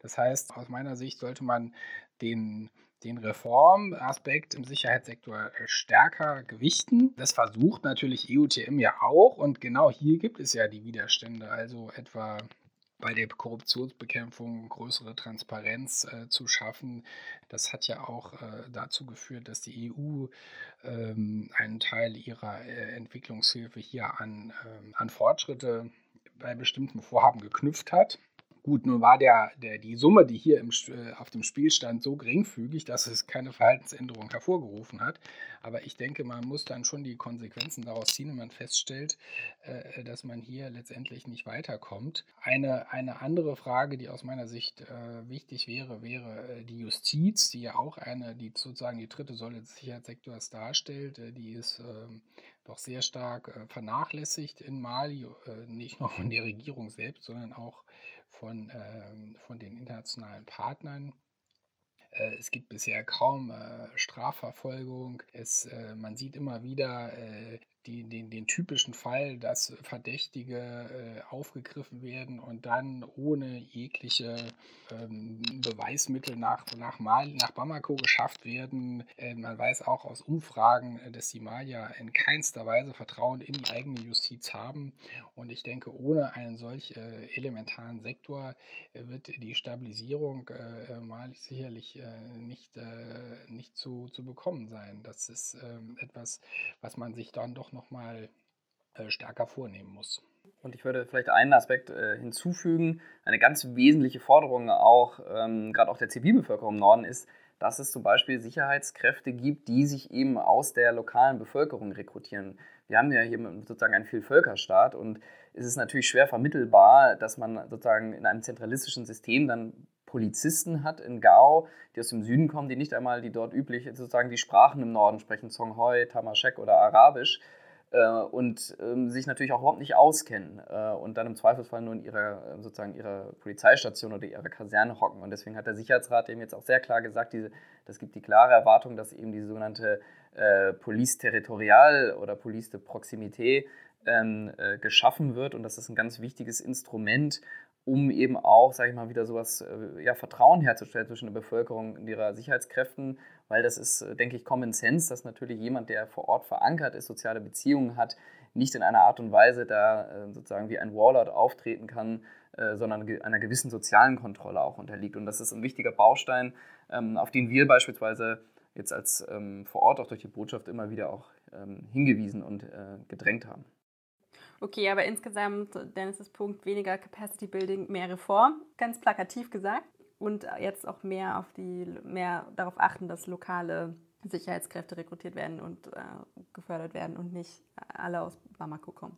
Das heißt, aus meiner Sicht sollte man den den Reformaspekt im Sicherheitssektor äh, stärker gewichten. Das versucht natürlich EUTM ja auch und genau hier gibt es ja die Widerstände, also etwa bei der Korruptionsbekämpfung größere Transparenz äh, zu schaffen. Das hat ja auch äh, dazu geführt, dass die EU ähm, einen Teil ihrer äh, Entwicklungshilfe hier an, ähm, an Fortschritte bei bestimmten Vorhaben geknüpft hat. Gut, nun war der, der, die Summe, die hier im, äh, auf dem Spiel stand, so geringfügig, dass es keine Verhaltensänderung hervorgerufen hat. Aber ich denke, man muss dann schon die Konsequenzen daraus ziehen, wenn man feststellt, äh, dass man hier letztendlich nicht weiterkommt. Eine, eine andere Frage, die aus meiner Sicht äh, wichtig wäre, wäre die Justiz, die ja auch eine, die sozusagen die dritte Säule des Sicherheitssektors darstellt. die ist ähm, doch sehr stark äh, vernachlässigt in Mali, äh, nicht nur von der Regierung selbst, sondern auch von, äh, von den internationalen Partnern. Äh, es gibt bisher kaum äh, Strafverfolgung. Es, äh, man sieht immer wieder die, den, den, typischen Fall, dass Verdächtige äh, aufgegriffen werden und dann ohne jegliche ähm, Beweismittel nach, nach, Mali, nach Bamako geschafft werden. Äh, man weiß auch aus Umfragen, äh, dass die Malier in keinster Weise Vertrauen in die eigene Justiz haben. Und ich denke, ohne einen solch äh, elementaren Sektor äh, wird die Stabilisierung äh, Mali sicherlich nicht, nicht zu, zu bekommen sein. Das ist ähm, etwas, was man sich dann doch noch nochmal äh, stärker vornehmen muss. Und ich würde vielleicht einen Aspekt äh, hinzufügen. Eine ganz wesentliche Forderung auch, ähm, gerade auch der Zivilbevölkerung im Norden ist, dass es zum Beispiel Sicherheitskräfte gibt, die sich eben aus der lokalen Bevölkerung rekrutieren. Wir haben ja hier sozusagen einen Vielvölkerstaat und es ist natürlich schwer vermittelbar, dass man sozusagen in einem zentralistischen System dann Polizisten hat in Gao, die aus dem Süden kommen, die nicht einmal die dort üblich sozusagen die Sprachen im Norden sprechen, Songhoi, Tamashek oder Arabisch, und ähm, sich natürlich auch überhaupt nicht auskennen äh, und dann im Zweifelsfall nur in ihrer, äh, sozusagen ihrer Polizeistation oder ihrer Kaserne hocken. Und deswegen hat der Sicherheitsrat eben jetzt auch sehr klar gesagt, diese, das gibt die klare Erwartung, dass eben diese sogenannte äh, Police Territorial oder Police de Proximité ähm, äh, geschaffen wird. Und das ist ein ganz wichtiges Instrument, um eben auch, sage ich mal, wieder sowas, äh, ja, Vertrauen herzustellen zwischen der Bevölkerung und ihrer Sicherheitskräften, weil das ist, äh, denke ich, Common Sense, dass natürlich jemand, der vor Ort verankert ist, soziale Beziehungen hat, nicht in einer Art und Weise da äh, sozusagen wie ein Warlord auftreten kann, sondern einer gewissen sozialen Kontrolle auch unterliegt. Und das ist ein wichtiger Baustein, ähm, auf den wir beispielsweise jetzt als ähm, vor Ort auch durch die Botschaft immer wieder auch ähm, hingewiesen und gedrängt haben. Okay, aber insgesamt, Dennis' Punkt, weniger Capacity Building, mehr Reform, ganz plakativ gesagt. Und jetzt auch mehr auf die, mehr darauf achten, dass lokale Sicherheitskräfte rekrutiert werden und äh, gefördert werden und nicht alle aus Bamako kommen.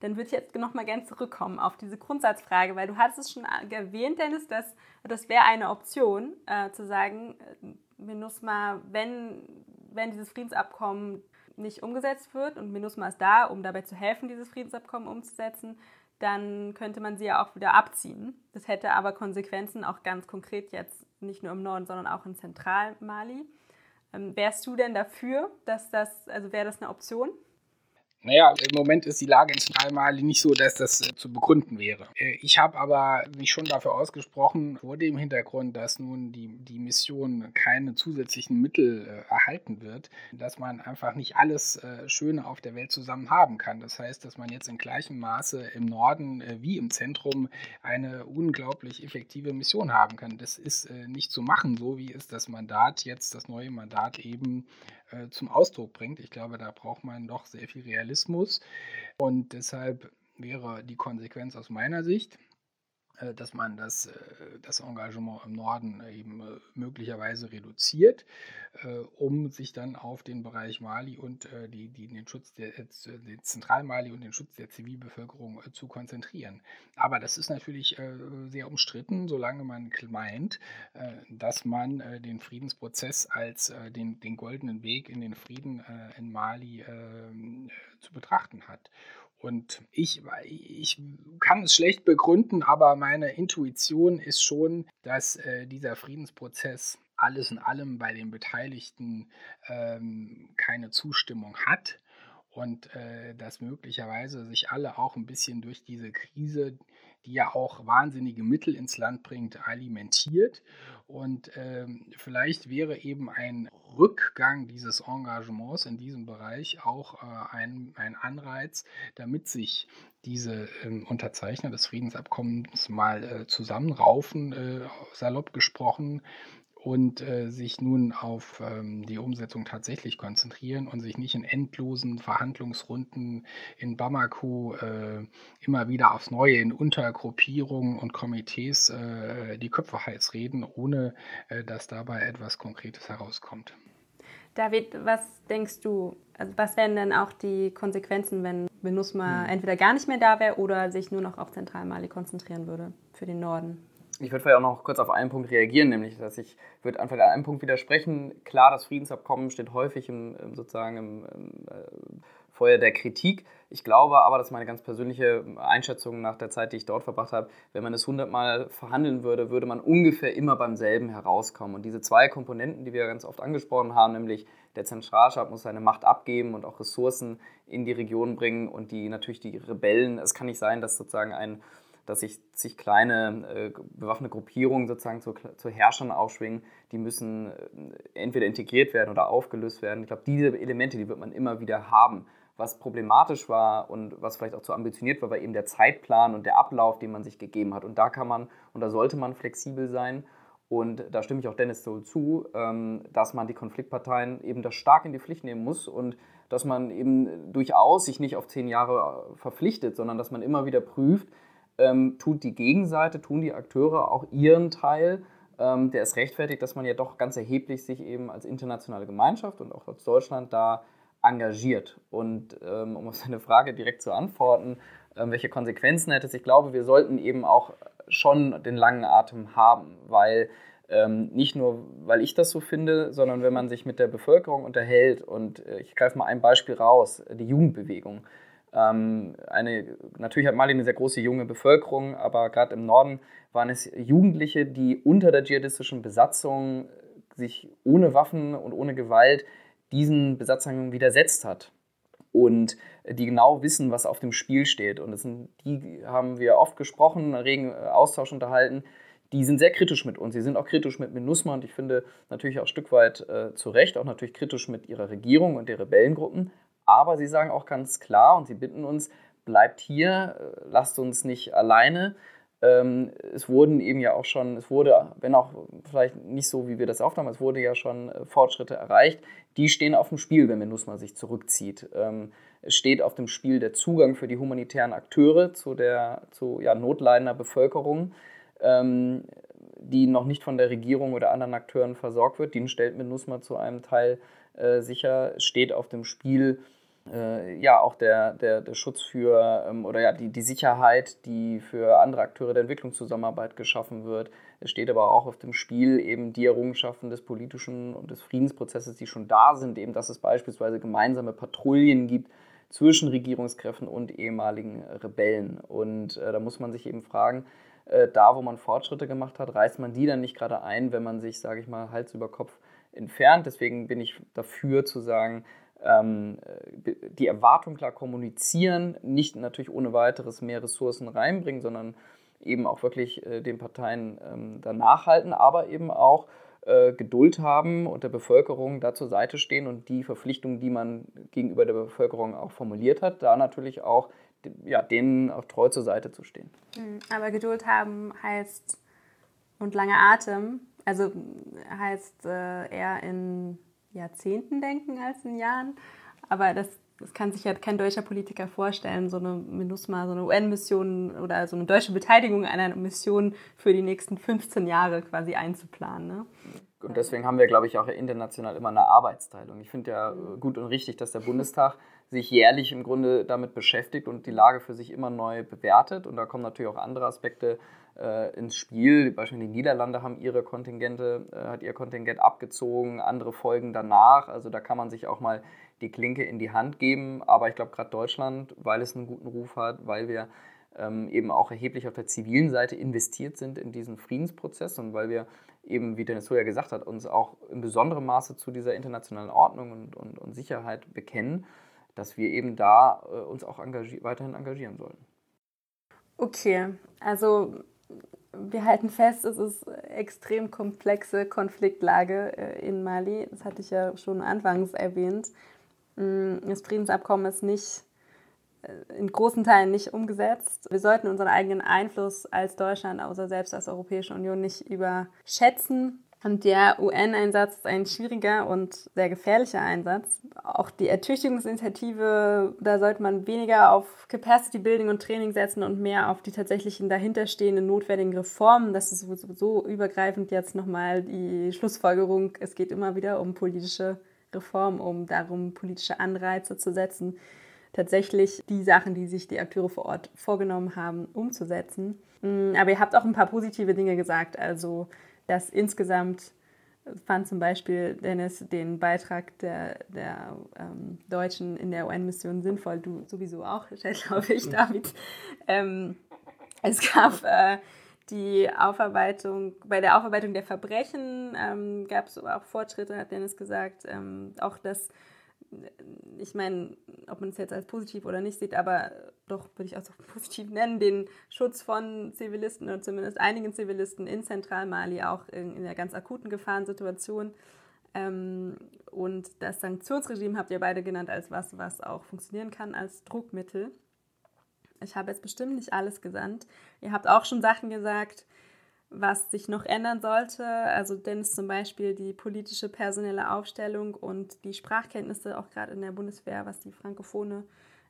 Dann würde ich jetzt noch mal gerne zurückkommen auf diese Grundsatzfrage, weil du hattest es schon erwähnt, Dennis, dass das wäre eine Option, äh, zu sagen, äh, MINUSMA, wenn, wenn dieses Friedensabkommen nicht umgesetzt wird und MINUSMA ist da, um dabei zu helfen, dieses Friedensabkommen umzusetzen, dann könnte man sie ja auch wieder abziehen. Das hätte aber Konsequenzen auch ganz konkret jetzt nicht nur im Norden, sondern auch in Zentralmali. Ähm, wärst du denn dafür, dass das, also wäre das eine Option? Naja, im Moment ist die Lage in Zentralmali nicht so, dass das äh, zu begründen wäre. Äh, ich habe aber mich schon dafür ausgesprochen, vor dem Hintergrund, dass nun die, die Mission keine zusätzlichen Mittel äh, erhalten wird, dass man einfach nicht alles äh, Schöne auf der Welt zusammen haben kann. Das heißt, dass man jetzt in gleichem Maße im Norden äh, wie im Zentrum eine unglaublich effektive Mission haben kann. Das ist äh, nicht zu machen, so wie es das Mandat jetzt, das neue Mandat eben äh, zum Ausdruck bringt. Ich glaube, da braucht man doch sehr viel Realismus. Und deshalb wäre die Konsequenz aus meiner Sicht, dass man das, äh, das Engagement im Norden eben äh, möglicherweise reduziert, um sich dann auf den Bereich Mali und die, die, den Schutz der, den Zentralmali und den Schutz der Zivilbevölkerung zu konzentrieren. Aber das ist natürlich sehr umstritten, solange man meint, dass man den Friedensprozess als den, den goldenen Weg in den Frieden in Mali zu betrachten hat. Und ich, ich kann es schlecht begründen, aber meine Intuition ist schon, dass äh, dieser Friedensprozess alles in allem bei den Beteiligten ähm, keine Zustimmung hat und äh, dass möglicherweise sich alle auch ein bisschen durch diese Krise, die ja auch wahnsinnige Mittel ins Land bringt, alimentiert. Und ähm, vielleicht wäre eben ein Rückgang dieses Engagements in diesem Bereich auch äh, ein, ein Anreiz, damit sich diese ähm, Unterzeichner des Friedensabkommens mal äh, zusammenraufen, äh, salopp gesprochen, und äh, sich nun auf ähm, die Umsetzung tatsächlich konzentrieren und sich nicht in endlosen Verhandlungsrunden in Bamako äh, immer wieder aufs Neue in Untergruppierungen und Komitees äh, die Köpfe heiß reden, ohne äh, dass dabei etwas Konkretes herauskommt. David, was denkst du, also was wären denn auch die Konsequenzen, wenn MINUSMA hm. entweder gar nicht mehr da wäre oder sich nur noch auf Zentralmali konzentrieren würde für den Norden? Ich würde vielleicht auch noch kurz auf einen Punkt reagieren, nämlich, dass ich würde einfach an einem Punkt widersprechen. Klar, das Friedensabkommen steht häufig im, sozusagen im, im äh, Feuer der Kritik. Ich glaube aber, das ist meine ganz persönliche Einschätzung nach der Zeit, die ich dort verbracht habe, wenn man es hundertmal verhandeln würde, würde man ungefähr immer beim selben herauskommen. Und diese zwei Komponenten, die wir ganz oft angesprochen haben, nämlich der Zentralstaat muss seine Macht abgeben und auch Ressourcen in die Region bringen und die natürlich die Rebellen, es kann nicht sein, dass sozusagen ein dass sich, sich kleine äh, bewaffnete Gruppierungen sozusagen zu, zu Herrschern aufschwingen, die müssen äh, entweder integriert werden oder aufgelöst werden. Ich glaube, diese Elemente, die wird man immer wieder haben. Was problematisch war und was vielleicht auch zu ambitioniert war, war eben der Zeitplan und der Ablauf, den man sich gegeben hat. Und da kann man und da sollte man flexibel sein. Und da stimme ich auch Dennis Sohl zu, ähm, dass man die Konfliktparteien eben das stark in die Pflicht nehmen muss und dass man eben durchaus sich nicht auf zehn Jahre äh, verpflichtet, sondern dass man immer wieder prüft, ähm, tut die Gegenseite, tun die Akteure auch ihren Teil, ähm, der ist rechtfertigt, dass man ja doch ganz erheblich sich eben als internationale Gemeinschaft und auch als Deutschland da engagiert. Und ähm, um auf seine Frage direkt zu antworten, ähm, welche Konsequenzen hätte es, ich glaube, wir sollten eben auch schon den langen Atem haben, weil ähm, nicht nur, weil ich das so finde, sondern wenn man sich mit der Bevölkerung unterhält und äh, ich greife mal ein Beispiel raus, die Jugendbewegung. Ähm, eine, natürlich hat Mali eine sehr große junge Bevölkerung, aber gerade im Norden waren es Jugendliche, die unter der dschihadistischen Besatzung sich ohne Waffen und ohne Gewalt diesen Besatzern widersetzt hat und die genau wissen, was auf dem Spiel steht. Und das sind, die haben wir oft gesprochen, regen äh, Austausch unterhalten. Die sind sehr kritisch mit uns. Sie sind auch kritisch mit MINUSMA und ich finde natürlich auch ein Stück weit äh, zu Recht, auch natürlich kritisch mit ihrer Regierung und der Rebellengruppen. Aber sie sagen auch ganz klar und sie bitten uns, bleibt hier, äh, lasst uns nicht alleine. Ähm, es wurden eben ja auch schon, es wurde, wenn auch vielleicht nicht so, wie wir das aufnahmen, es wurde ja schon äh, Fortschritte erreicht. Die stehen auf dem Spiel, wenn MINUSMA sich zurückzieht. Ähm, es steht auf dem Spiel der Zugang für die humanitären Akteure zu der zu, ja, notleidender Bevölkerung, ähm, die noch nicht von der Regierung oder anderen Akteuren versorgt wird. Den stellt MINUSMA zu einem Teil äh, sicher. Es steht auf dem Spiel äh, ja auch der, der, der Schutz für ähm, oder ja die, die Sicherheit, die für andere Akteure der Entwicklungszusammenarbeit geschaffen wird. Es steht aber auch auf dem Spiel eben die Errungenschaften des politischen und des Friedensprozesses, die schon da sind, eben dass es beispielsweise gemeinsame Patrouillen gibt zwischen Regierungskräften und ehemaligen Rebellen. Und äh, da muss man sich eben fragen, äh, da wo man Fortschritte gemacht hat, reißt man die dann nicht gerade ein, wenn man sich, sage ich mal, Hals über Kopf entfernt. Deswegen bin ich dafür zu sagen, ähm, die Erwartung klar kommunizieren, nicht natürlich ohne weiteres mehr Ressourcen reinbringen, sondern eben auch wirklich äh, den Parteien ähm, danach halten, aber eben auch äh, Geduld haben und der Bevölkerung da zur Seite stehen und die Verpflichtungen, die man gegenüber der Bevölkerung auch formuliert hat, da natürlich auch ja, denen auch treu zur Seite zu stehen. Hm, aber Geduld haben heißt und lange Atem, also heißt äh, eher in Jahrzehnten denken als in Jahren. Aber das, das kann sich ja kein deutscher Politiker vorstellen, so eine MINUSMA, so eine UN-Mission oder so eine deutsche Beteiligung einer Mission für die nächsten 15 Jahre quasi einzuplanen. Ne? Und deswegen haben wir, glaube ich, auch international immer eine Arbeitsteilung. Ich finde ja mhm. gut und richtig, dass der Bundestag sich jährlich im Grunde damit beschäftigt und die Lage für sich immer neu bewertet. Und da kommen natürlich auch andere Aspekte äh, ins Spiel. Beispielsweise die Niederlande haben ihre Kontingente, äh, hat ihr Kontingent abgezogen, andere folgen danach. Also da kann man sich auch mal die Klinke in die Hand geben. Aber ich glaube, gerade Deutschland, weil es einen guten Ruf hat, weil wir ähm, eben auch erheblich auf der zivilen Seite investiert sind in diesen Friedensprozess und weil wir eben, wie Dennis ja gesagt hat, uns auch in besonderem Maße zu dieser internationalen Ordnung und, und, und Sicherheit bekennen, dass wir eben da äh, uns auch engagier weiterhin engagieren sollen. Okay, also wir halten fest, es ist extrem komplexe Konfliktlage äh, in Mali. Das hatte ich ja schon anfangs erwähnt. Mm, das Friedensabkommen ist nicht äh, in großen Teilen nicht umgesetzt. Wir sollten unseren eigenen Einfluss als Deutschland, also selbst als Europäische Union, nicht überschätzen. Und der UN-Einsatz ist ein schwieriger und sehr gefährlicher Einsatz. Auch die Ertüchtigungsinitiative, da sollte man weniger auf Capacity Building und Training setzen und mehr auf die tatsächlichen dahinterstehenden notwendigen Reformen. Das ist so übergreifend jetzt nochmal die Schlussfolgerung. Es geht immer wieder um politische Reformen, um darum, politische Anreize zu setzen tatsächlich die Sachen, die sich die Akteure vor Ort vorgenommen haben, umzusetzen. Mm, aber ihr habt auch ein paar positive Dinge gesagt, also dass insgesamt fand zum Beispiel Dennis den Beitrag der, der ähm, Deutschen in der UN-Mission sinnvoll, du sowieso auch, glaube ich, David. Ähm, es gab äh, die Aufarbeitung, bei der Aufarbeitung der Verbrechen ähm, gab es auch Fortschritte, hat Dennis gesagt. Ähm, auch das, ich meine, ob man es jetzt als positiv oder nicht sieht, aber doch würde ich auch so positiv nennen, den Schutz von Zivilisten oder zumindest einigen Zivilisten in Zentralmali, auch in, in der ganz akuten Gefahrensituation. Ähm, und das Sanktionsregime habt ihr beide genannt als was, was auch funktionieren kann als Druckmittel. Ich habe jetzt bestimmt nicht alles gesandt. Ihr habt auch schon Sachen gesagt, was sich noch ändern sollte. Also Dennis zum Beispiel die politische personelle Aufstellung und die Sprachkenntnisse, auch gerade in der Bundeswehr, was die frankophone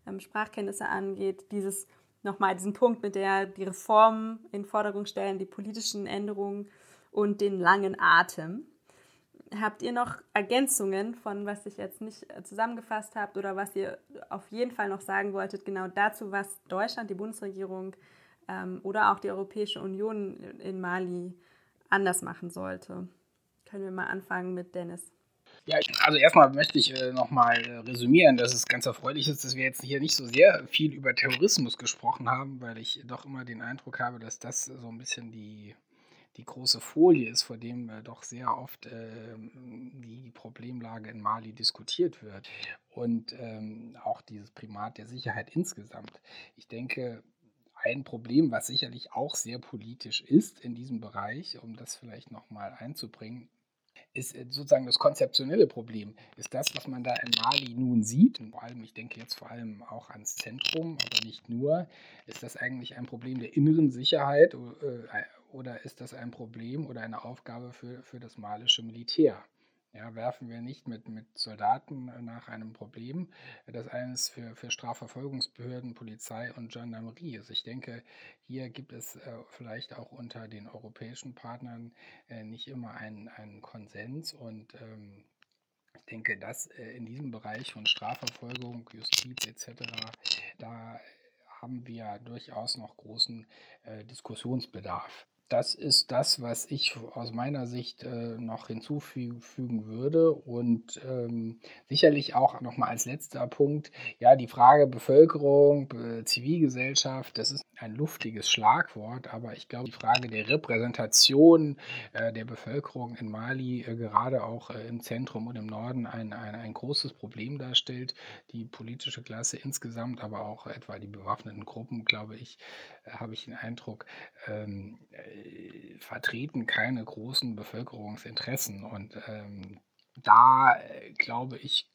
ähm, Sprachkenntnisse angeht. Dieses nochmal diesen Punkt mit der die Reformen in Forderung stellen, die politischen Änderungen und den langen Atem. Habt ihr noch Ergänzungen von was ich jetzt nicht zusammengefasst habt oder was ihr auf jeden Fall noch sagen wolltet, genau dazu, was Deutschland, die Bundesregierung ähm, oder auch die Europäische Union in Mali anders machen sollte? Können wir mal anfangen mit Dennis. Ja, also erstmal möchte ich äh, nochmal äh, resümieren, dass es ganz erfreulich ist, dass wir jetzt hier nicht so sehr viel über Terrorismus gesprochen haben, weil ich doch immer den Eindruck habe, dass das so ein bisschen die die große Folie ist, vor dem äh, doch sehr oft äh, die Problemlage in Mali diskutiert wird und ähm, auch dieses Primat der Sicherheit insgesamt. Ich denke, ein Problem, was sicherlich auch sehr politisch ist in diesem Bereich, um das vielleicht nochmal einzubringen, ist äh, sozusagen das konzeptionelle Problem. Ist das, was man da in Mali nun sieht, und vor allem, ich denke jetzt vor allem auch ans Zentrum, aber nicht nur, ist das eigentlich ein Problem der inneren Sicherheit äh, oder ist das ein Problem oder eine Aufgabe für, für das malische Militär? Ja, werfen wir nicht mit, mit Soldaten nach einem Problem, das eines für, für Strafverfolgungsbehörden, Polizei und Gendarmerie ist. Ich denke, hier gibt es äh, vielleicht auch unter den europäischen Partnern äh, nicht immer einen, einen Konsens und ähm, ich denke, dass äh, in diesem Bereich von Strafverfolgung, Justiz etc., da haben wir durchaus noch großen äh, Diskussionsbedarf das ist das, was ich aus meiner Sicht äh, noch hinzufügen würde. Und ähm, sicherlich auch nochmal als letzter Punkt, ja, die Frage Bevölkerung, äh, Zivilgesellschaft, das ist ein luftiges Schlagwort, aber ich glaube, die Frage der Repräsentation äh, der Bevölkerung in Mali, äh, gerade auch äh, im Zentrum und im Norden, ein, ein, ein großes Problem darstellt. Die politische Klasse insgesamt, aber auch etwa die bewaffneten Gruppen, glaube ich, äh, habe ich den Eindruck, ähm, äh, vertreten keine großen Bevölkerungsinteressen. Und ähm, da, äh, glaube ich,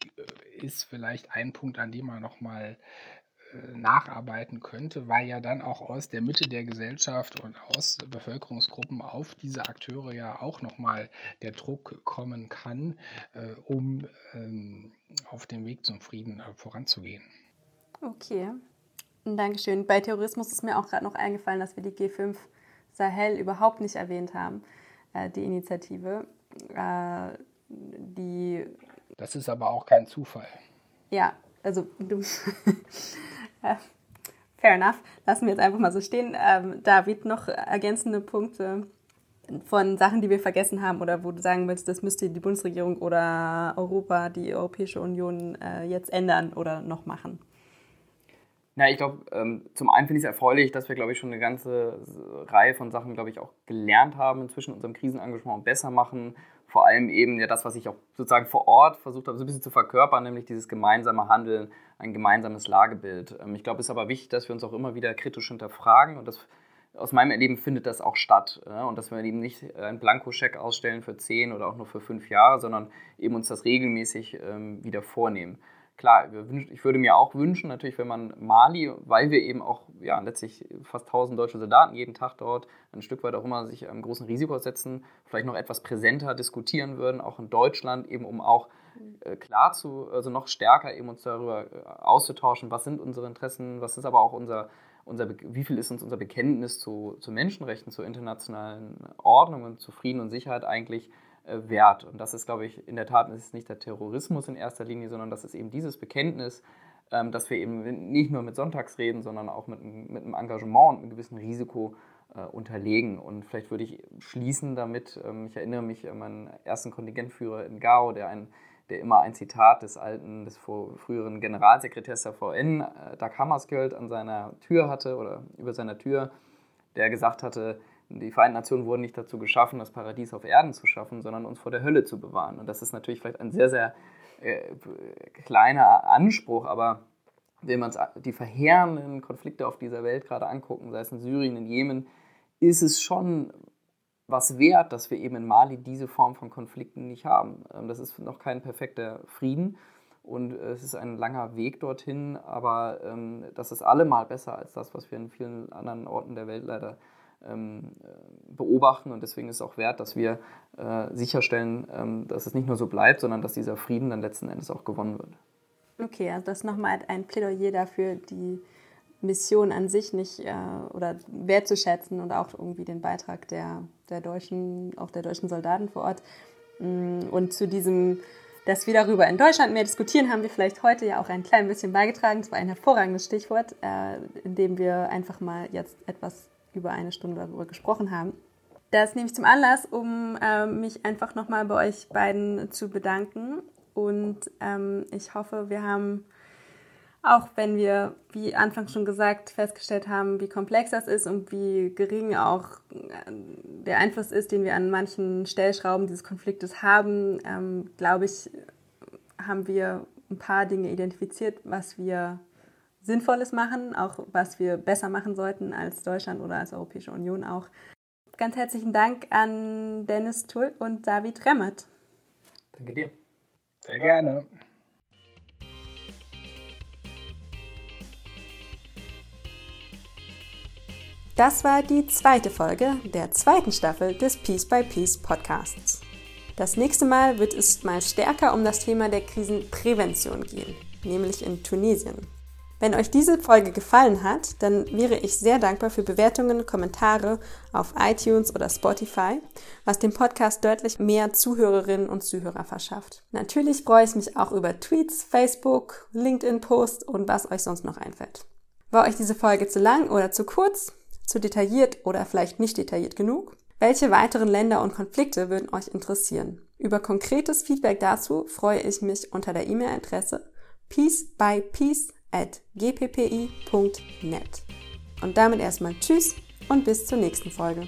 ist vielleicht ein Punkt, an dem man nochmal nacharbeiten könnte, weil ja dann auch aus der Mitte der Gesellschaft und aus Bevölkerungsgruppen auf diese Akteure ja auch nochmal der Druck kommen kann, äh, um ähm, auf dem Weg zum Frieden äh, voranzugehen. Okay, Dankeschön. Bei Terrorismus ist mir auch gerade noch eingefallen, dass wir die G5 Sahel überhaupt nicht erwähnt haben, äh, die Initiative. Die das ist aber auch kein Zufall. Ja, also du. Fair enough. Lassen wir jetzt einfach mal so stehen. Ähm, David, noch ergänzende Punkte von Sachen, die wir vergessen haben oder wo du sagen willst, das müsste die Bundesregierung oder Europa, die Europäische Union äh, jetzt ändern oder noch machen? Ja, ich glaube, ähm, zum einen finde ich es erfreulich, dass wir, glaube ich, schon eine ganze Reihe von Sachen, glaube ich, auch gelernt haben, inzwischen unserem Krisenengagement besser machen. Vor allem eben ja das, was ich auch sozusagen vor Ort versucht habe, so ein bisschen zu verkörpern, nämlich dieses gemeinsame Handeln, ein gemeinsames Lagebild. Ähm, ich glaube, es ist aber wichtig, dass wir uns auch immer wieder kritisch hinterfragen und das aus meinem Erleben findet das auch statt. Und dass wir eben nicht einen Blankoscheck ausstellen für zehn oder auch nur für fünf Jahre, sondern eben uns das regelmäßig ähm, wieder vornehmen klar, ich würde mir auch wünschen, natürlich, wenn man Mali, weil wir eben auch ja, letztlich fast 1000 deutsche Soldaten jeden Tag dort ein Stück weit auch immer sich einem großen Risiko setzen, vielleicht noch etwas präsenter diskutieren würden, auch in Deutschland, eben um auch äh, klar zu, also noch stärker eben uns darüber äh, auszutauschen, was sind unsere Interessen, was ist aber auch unser, unser wie viel ist uns unser Bekenntnis zu, zu Menschenrechten, zur internationalen Ordnung und zu Frieden und Sicherheit eigentlich wert. Und das ist, glaube ich, in der Tat ist nicht der Terrorismus in erster Linie, sondern das ist eben dieses Bekenntnis, ähm, dass wir eben nicht nur mit Sonntagsreden, sondern auch mit, mit einem Engagement und einem gewissen Risiko äh, unterlegen. Und vielleicht würde ich schließen damit, ähm, ich erinnere mich an meinen ersten Kontingentführer in Gao, der, ein, der immer ein Zitat des alten, des früheren Generalsekretärs der VN, äh, Dag Hammarskjöld, an seiner Tür hatte oder über seiner Tür, der gesagt hatte, die Vereinten Nationen wurden nicht dazu geschaffen, das Paradies auf Erden zu schaffen, sondern uns vor der Hölle zu bewahren. Und das ist natürlich vielleicht ein sehr, sehr äh, kleiner Anspruch, aber wenn man die verheerenden Konflikte auf dieser Welt gerade angucken, sei es in Syrien, in Jemen, ist es schon was wert, dass wir eben in Mali diese Form von Konflikten nicht haben. Ähm, das ist noch kein perfekter Frieden und es ist ein langer Weg dorthin, aber ähm, das ist allemal besser als das, was wir in vielen anderen Orten der Welt leider äh, beobachten und deswegen ist es auch wert, dass wir äh, sicherstellen, ähm, dass es nicht nur so bleibt, sondern dass dieser Frieden dann letzten Endes auch gewonnen wird. Okay, also das ist nochmal ein Plädoyer dafür, die Mission an sich nicht äh, oder wertzuschätzen und auch irgendwie den Beitrag der, der deutschen, auch der deutschen Soldaten vor Ort. Mm, und zu diesem, dass wir darüber in Deutschland mehr diskutieren, haben wir vielleicht heute ja auch ein klein bisschen beigetragen. Das war ein hervorragendes Stichwort, äh, in dem wir einfach mal jetzt etwas über eine Stunde darüber gesprochen haben. Das nehme ich zum Anlass, um äh, mich einfach nochmal bei euch beiden zu bedanken. Und ähm, ich hoffe, wir haben, auch wenn wir, wie anfangs schon gesagt, festgestellt haben, wie komplex das ist und wie gering auch äh, der Einfluss ist, den wir an manchen Stellschrauben dieses Konfliktes haben, ähm, glaube ich, haben wir ein paar Dinge identifiziert, was wir Sinnvolles machen, auch was wir besser machen sollten als Deutschland oder als Europäische Union auch. Ganz herzlichen Dank an Dennis Tull und David Remmert. Danke dir. Sehr gerne. Das war die zweite Folge der zweiten Staffel des Peace by Peace Podcasts. Das nächste Mal wird es mal stärker um das Thema der Krisenprävention gehen, nämlich in Tunesien. Wenn euch diese Folge gefallen hat, dann wäre ich sehr dankbar für Bewertungen, Kommentare auf iTunes oder Spotify, was dem Podcast deutlich mehr Zuhörerinnen und Zuhörer verschafft. Natürlich freue ich mich auch über Tweets, Facebook, LinkedIn-Posts und was euch sonst noch einfällt. War euch diese Folge zu lang oder zu kurz, zu detailliert oder vielleicht nicht detailliert genug? Welche weiteren Länder und Konflikte würden euch interessieren? Über konkretes Feedback dazu freue ich mich unter der E-Mail-Adresse peacebypeace at gppi.net. Und damit erstmal Tschüss und bis zur nächsten Folge.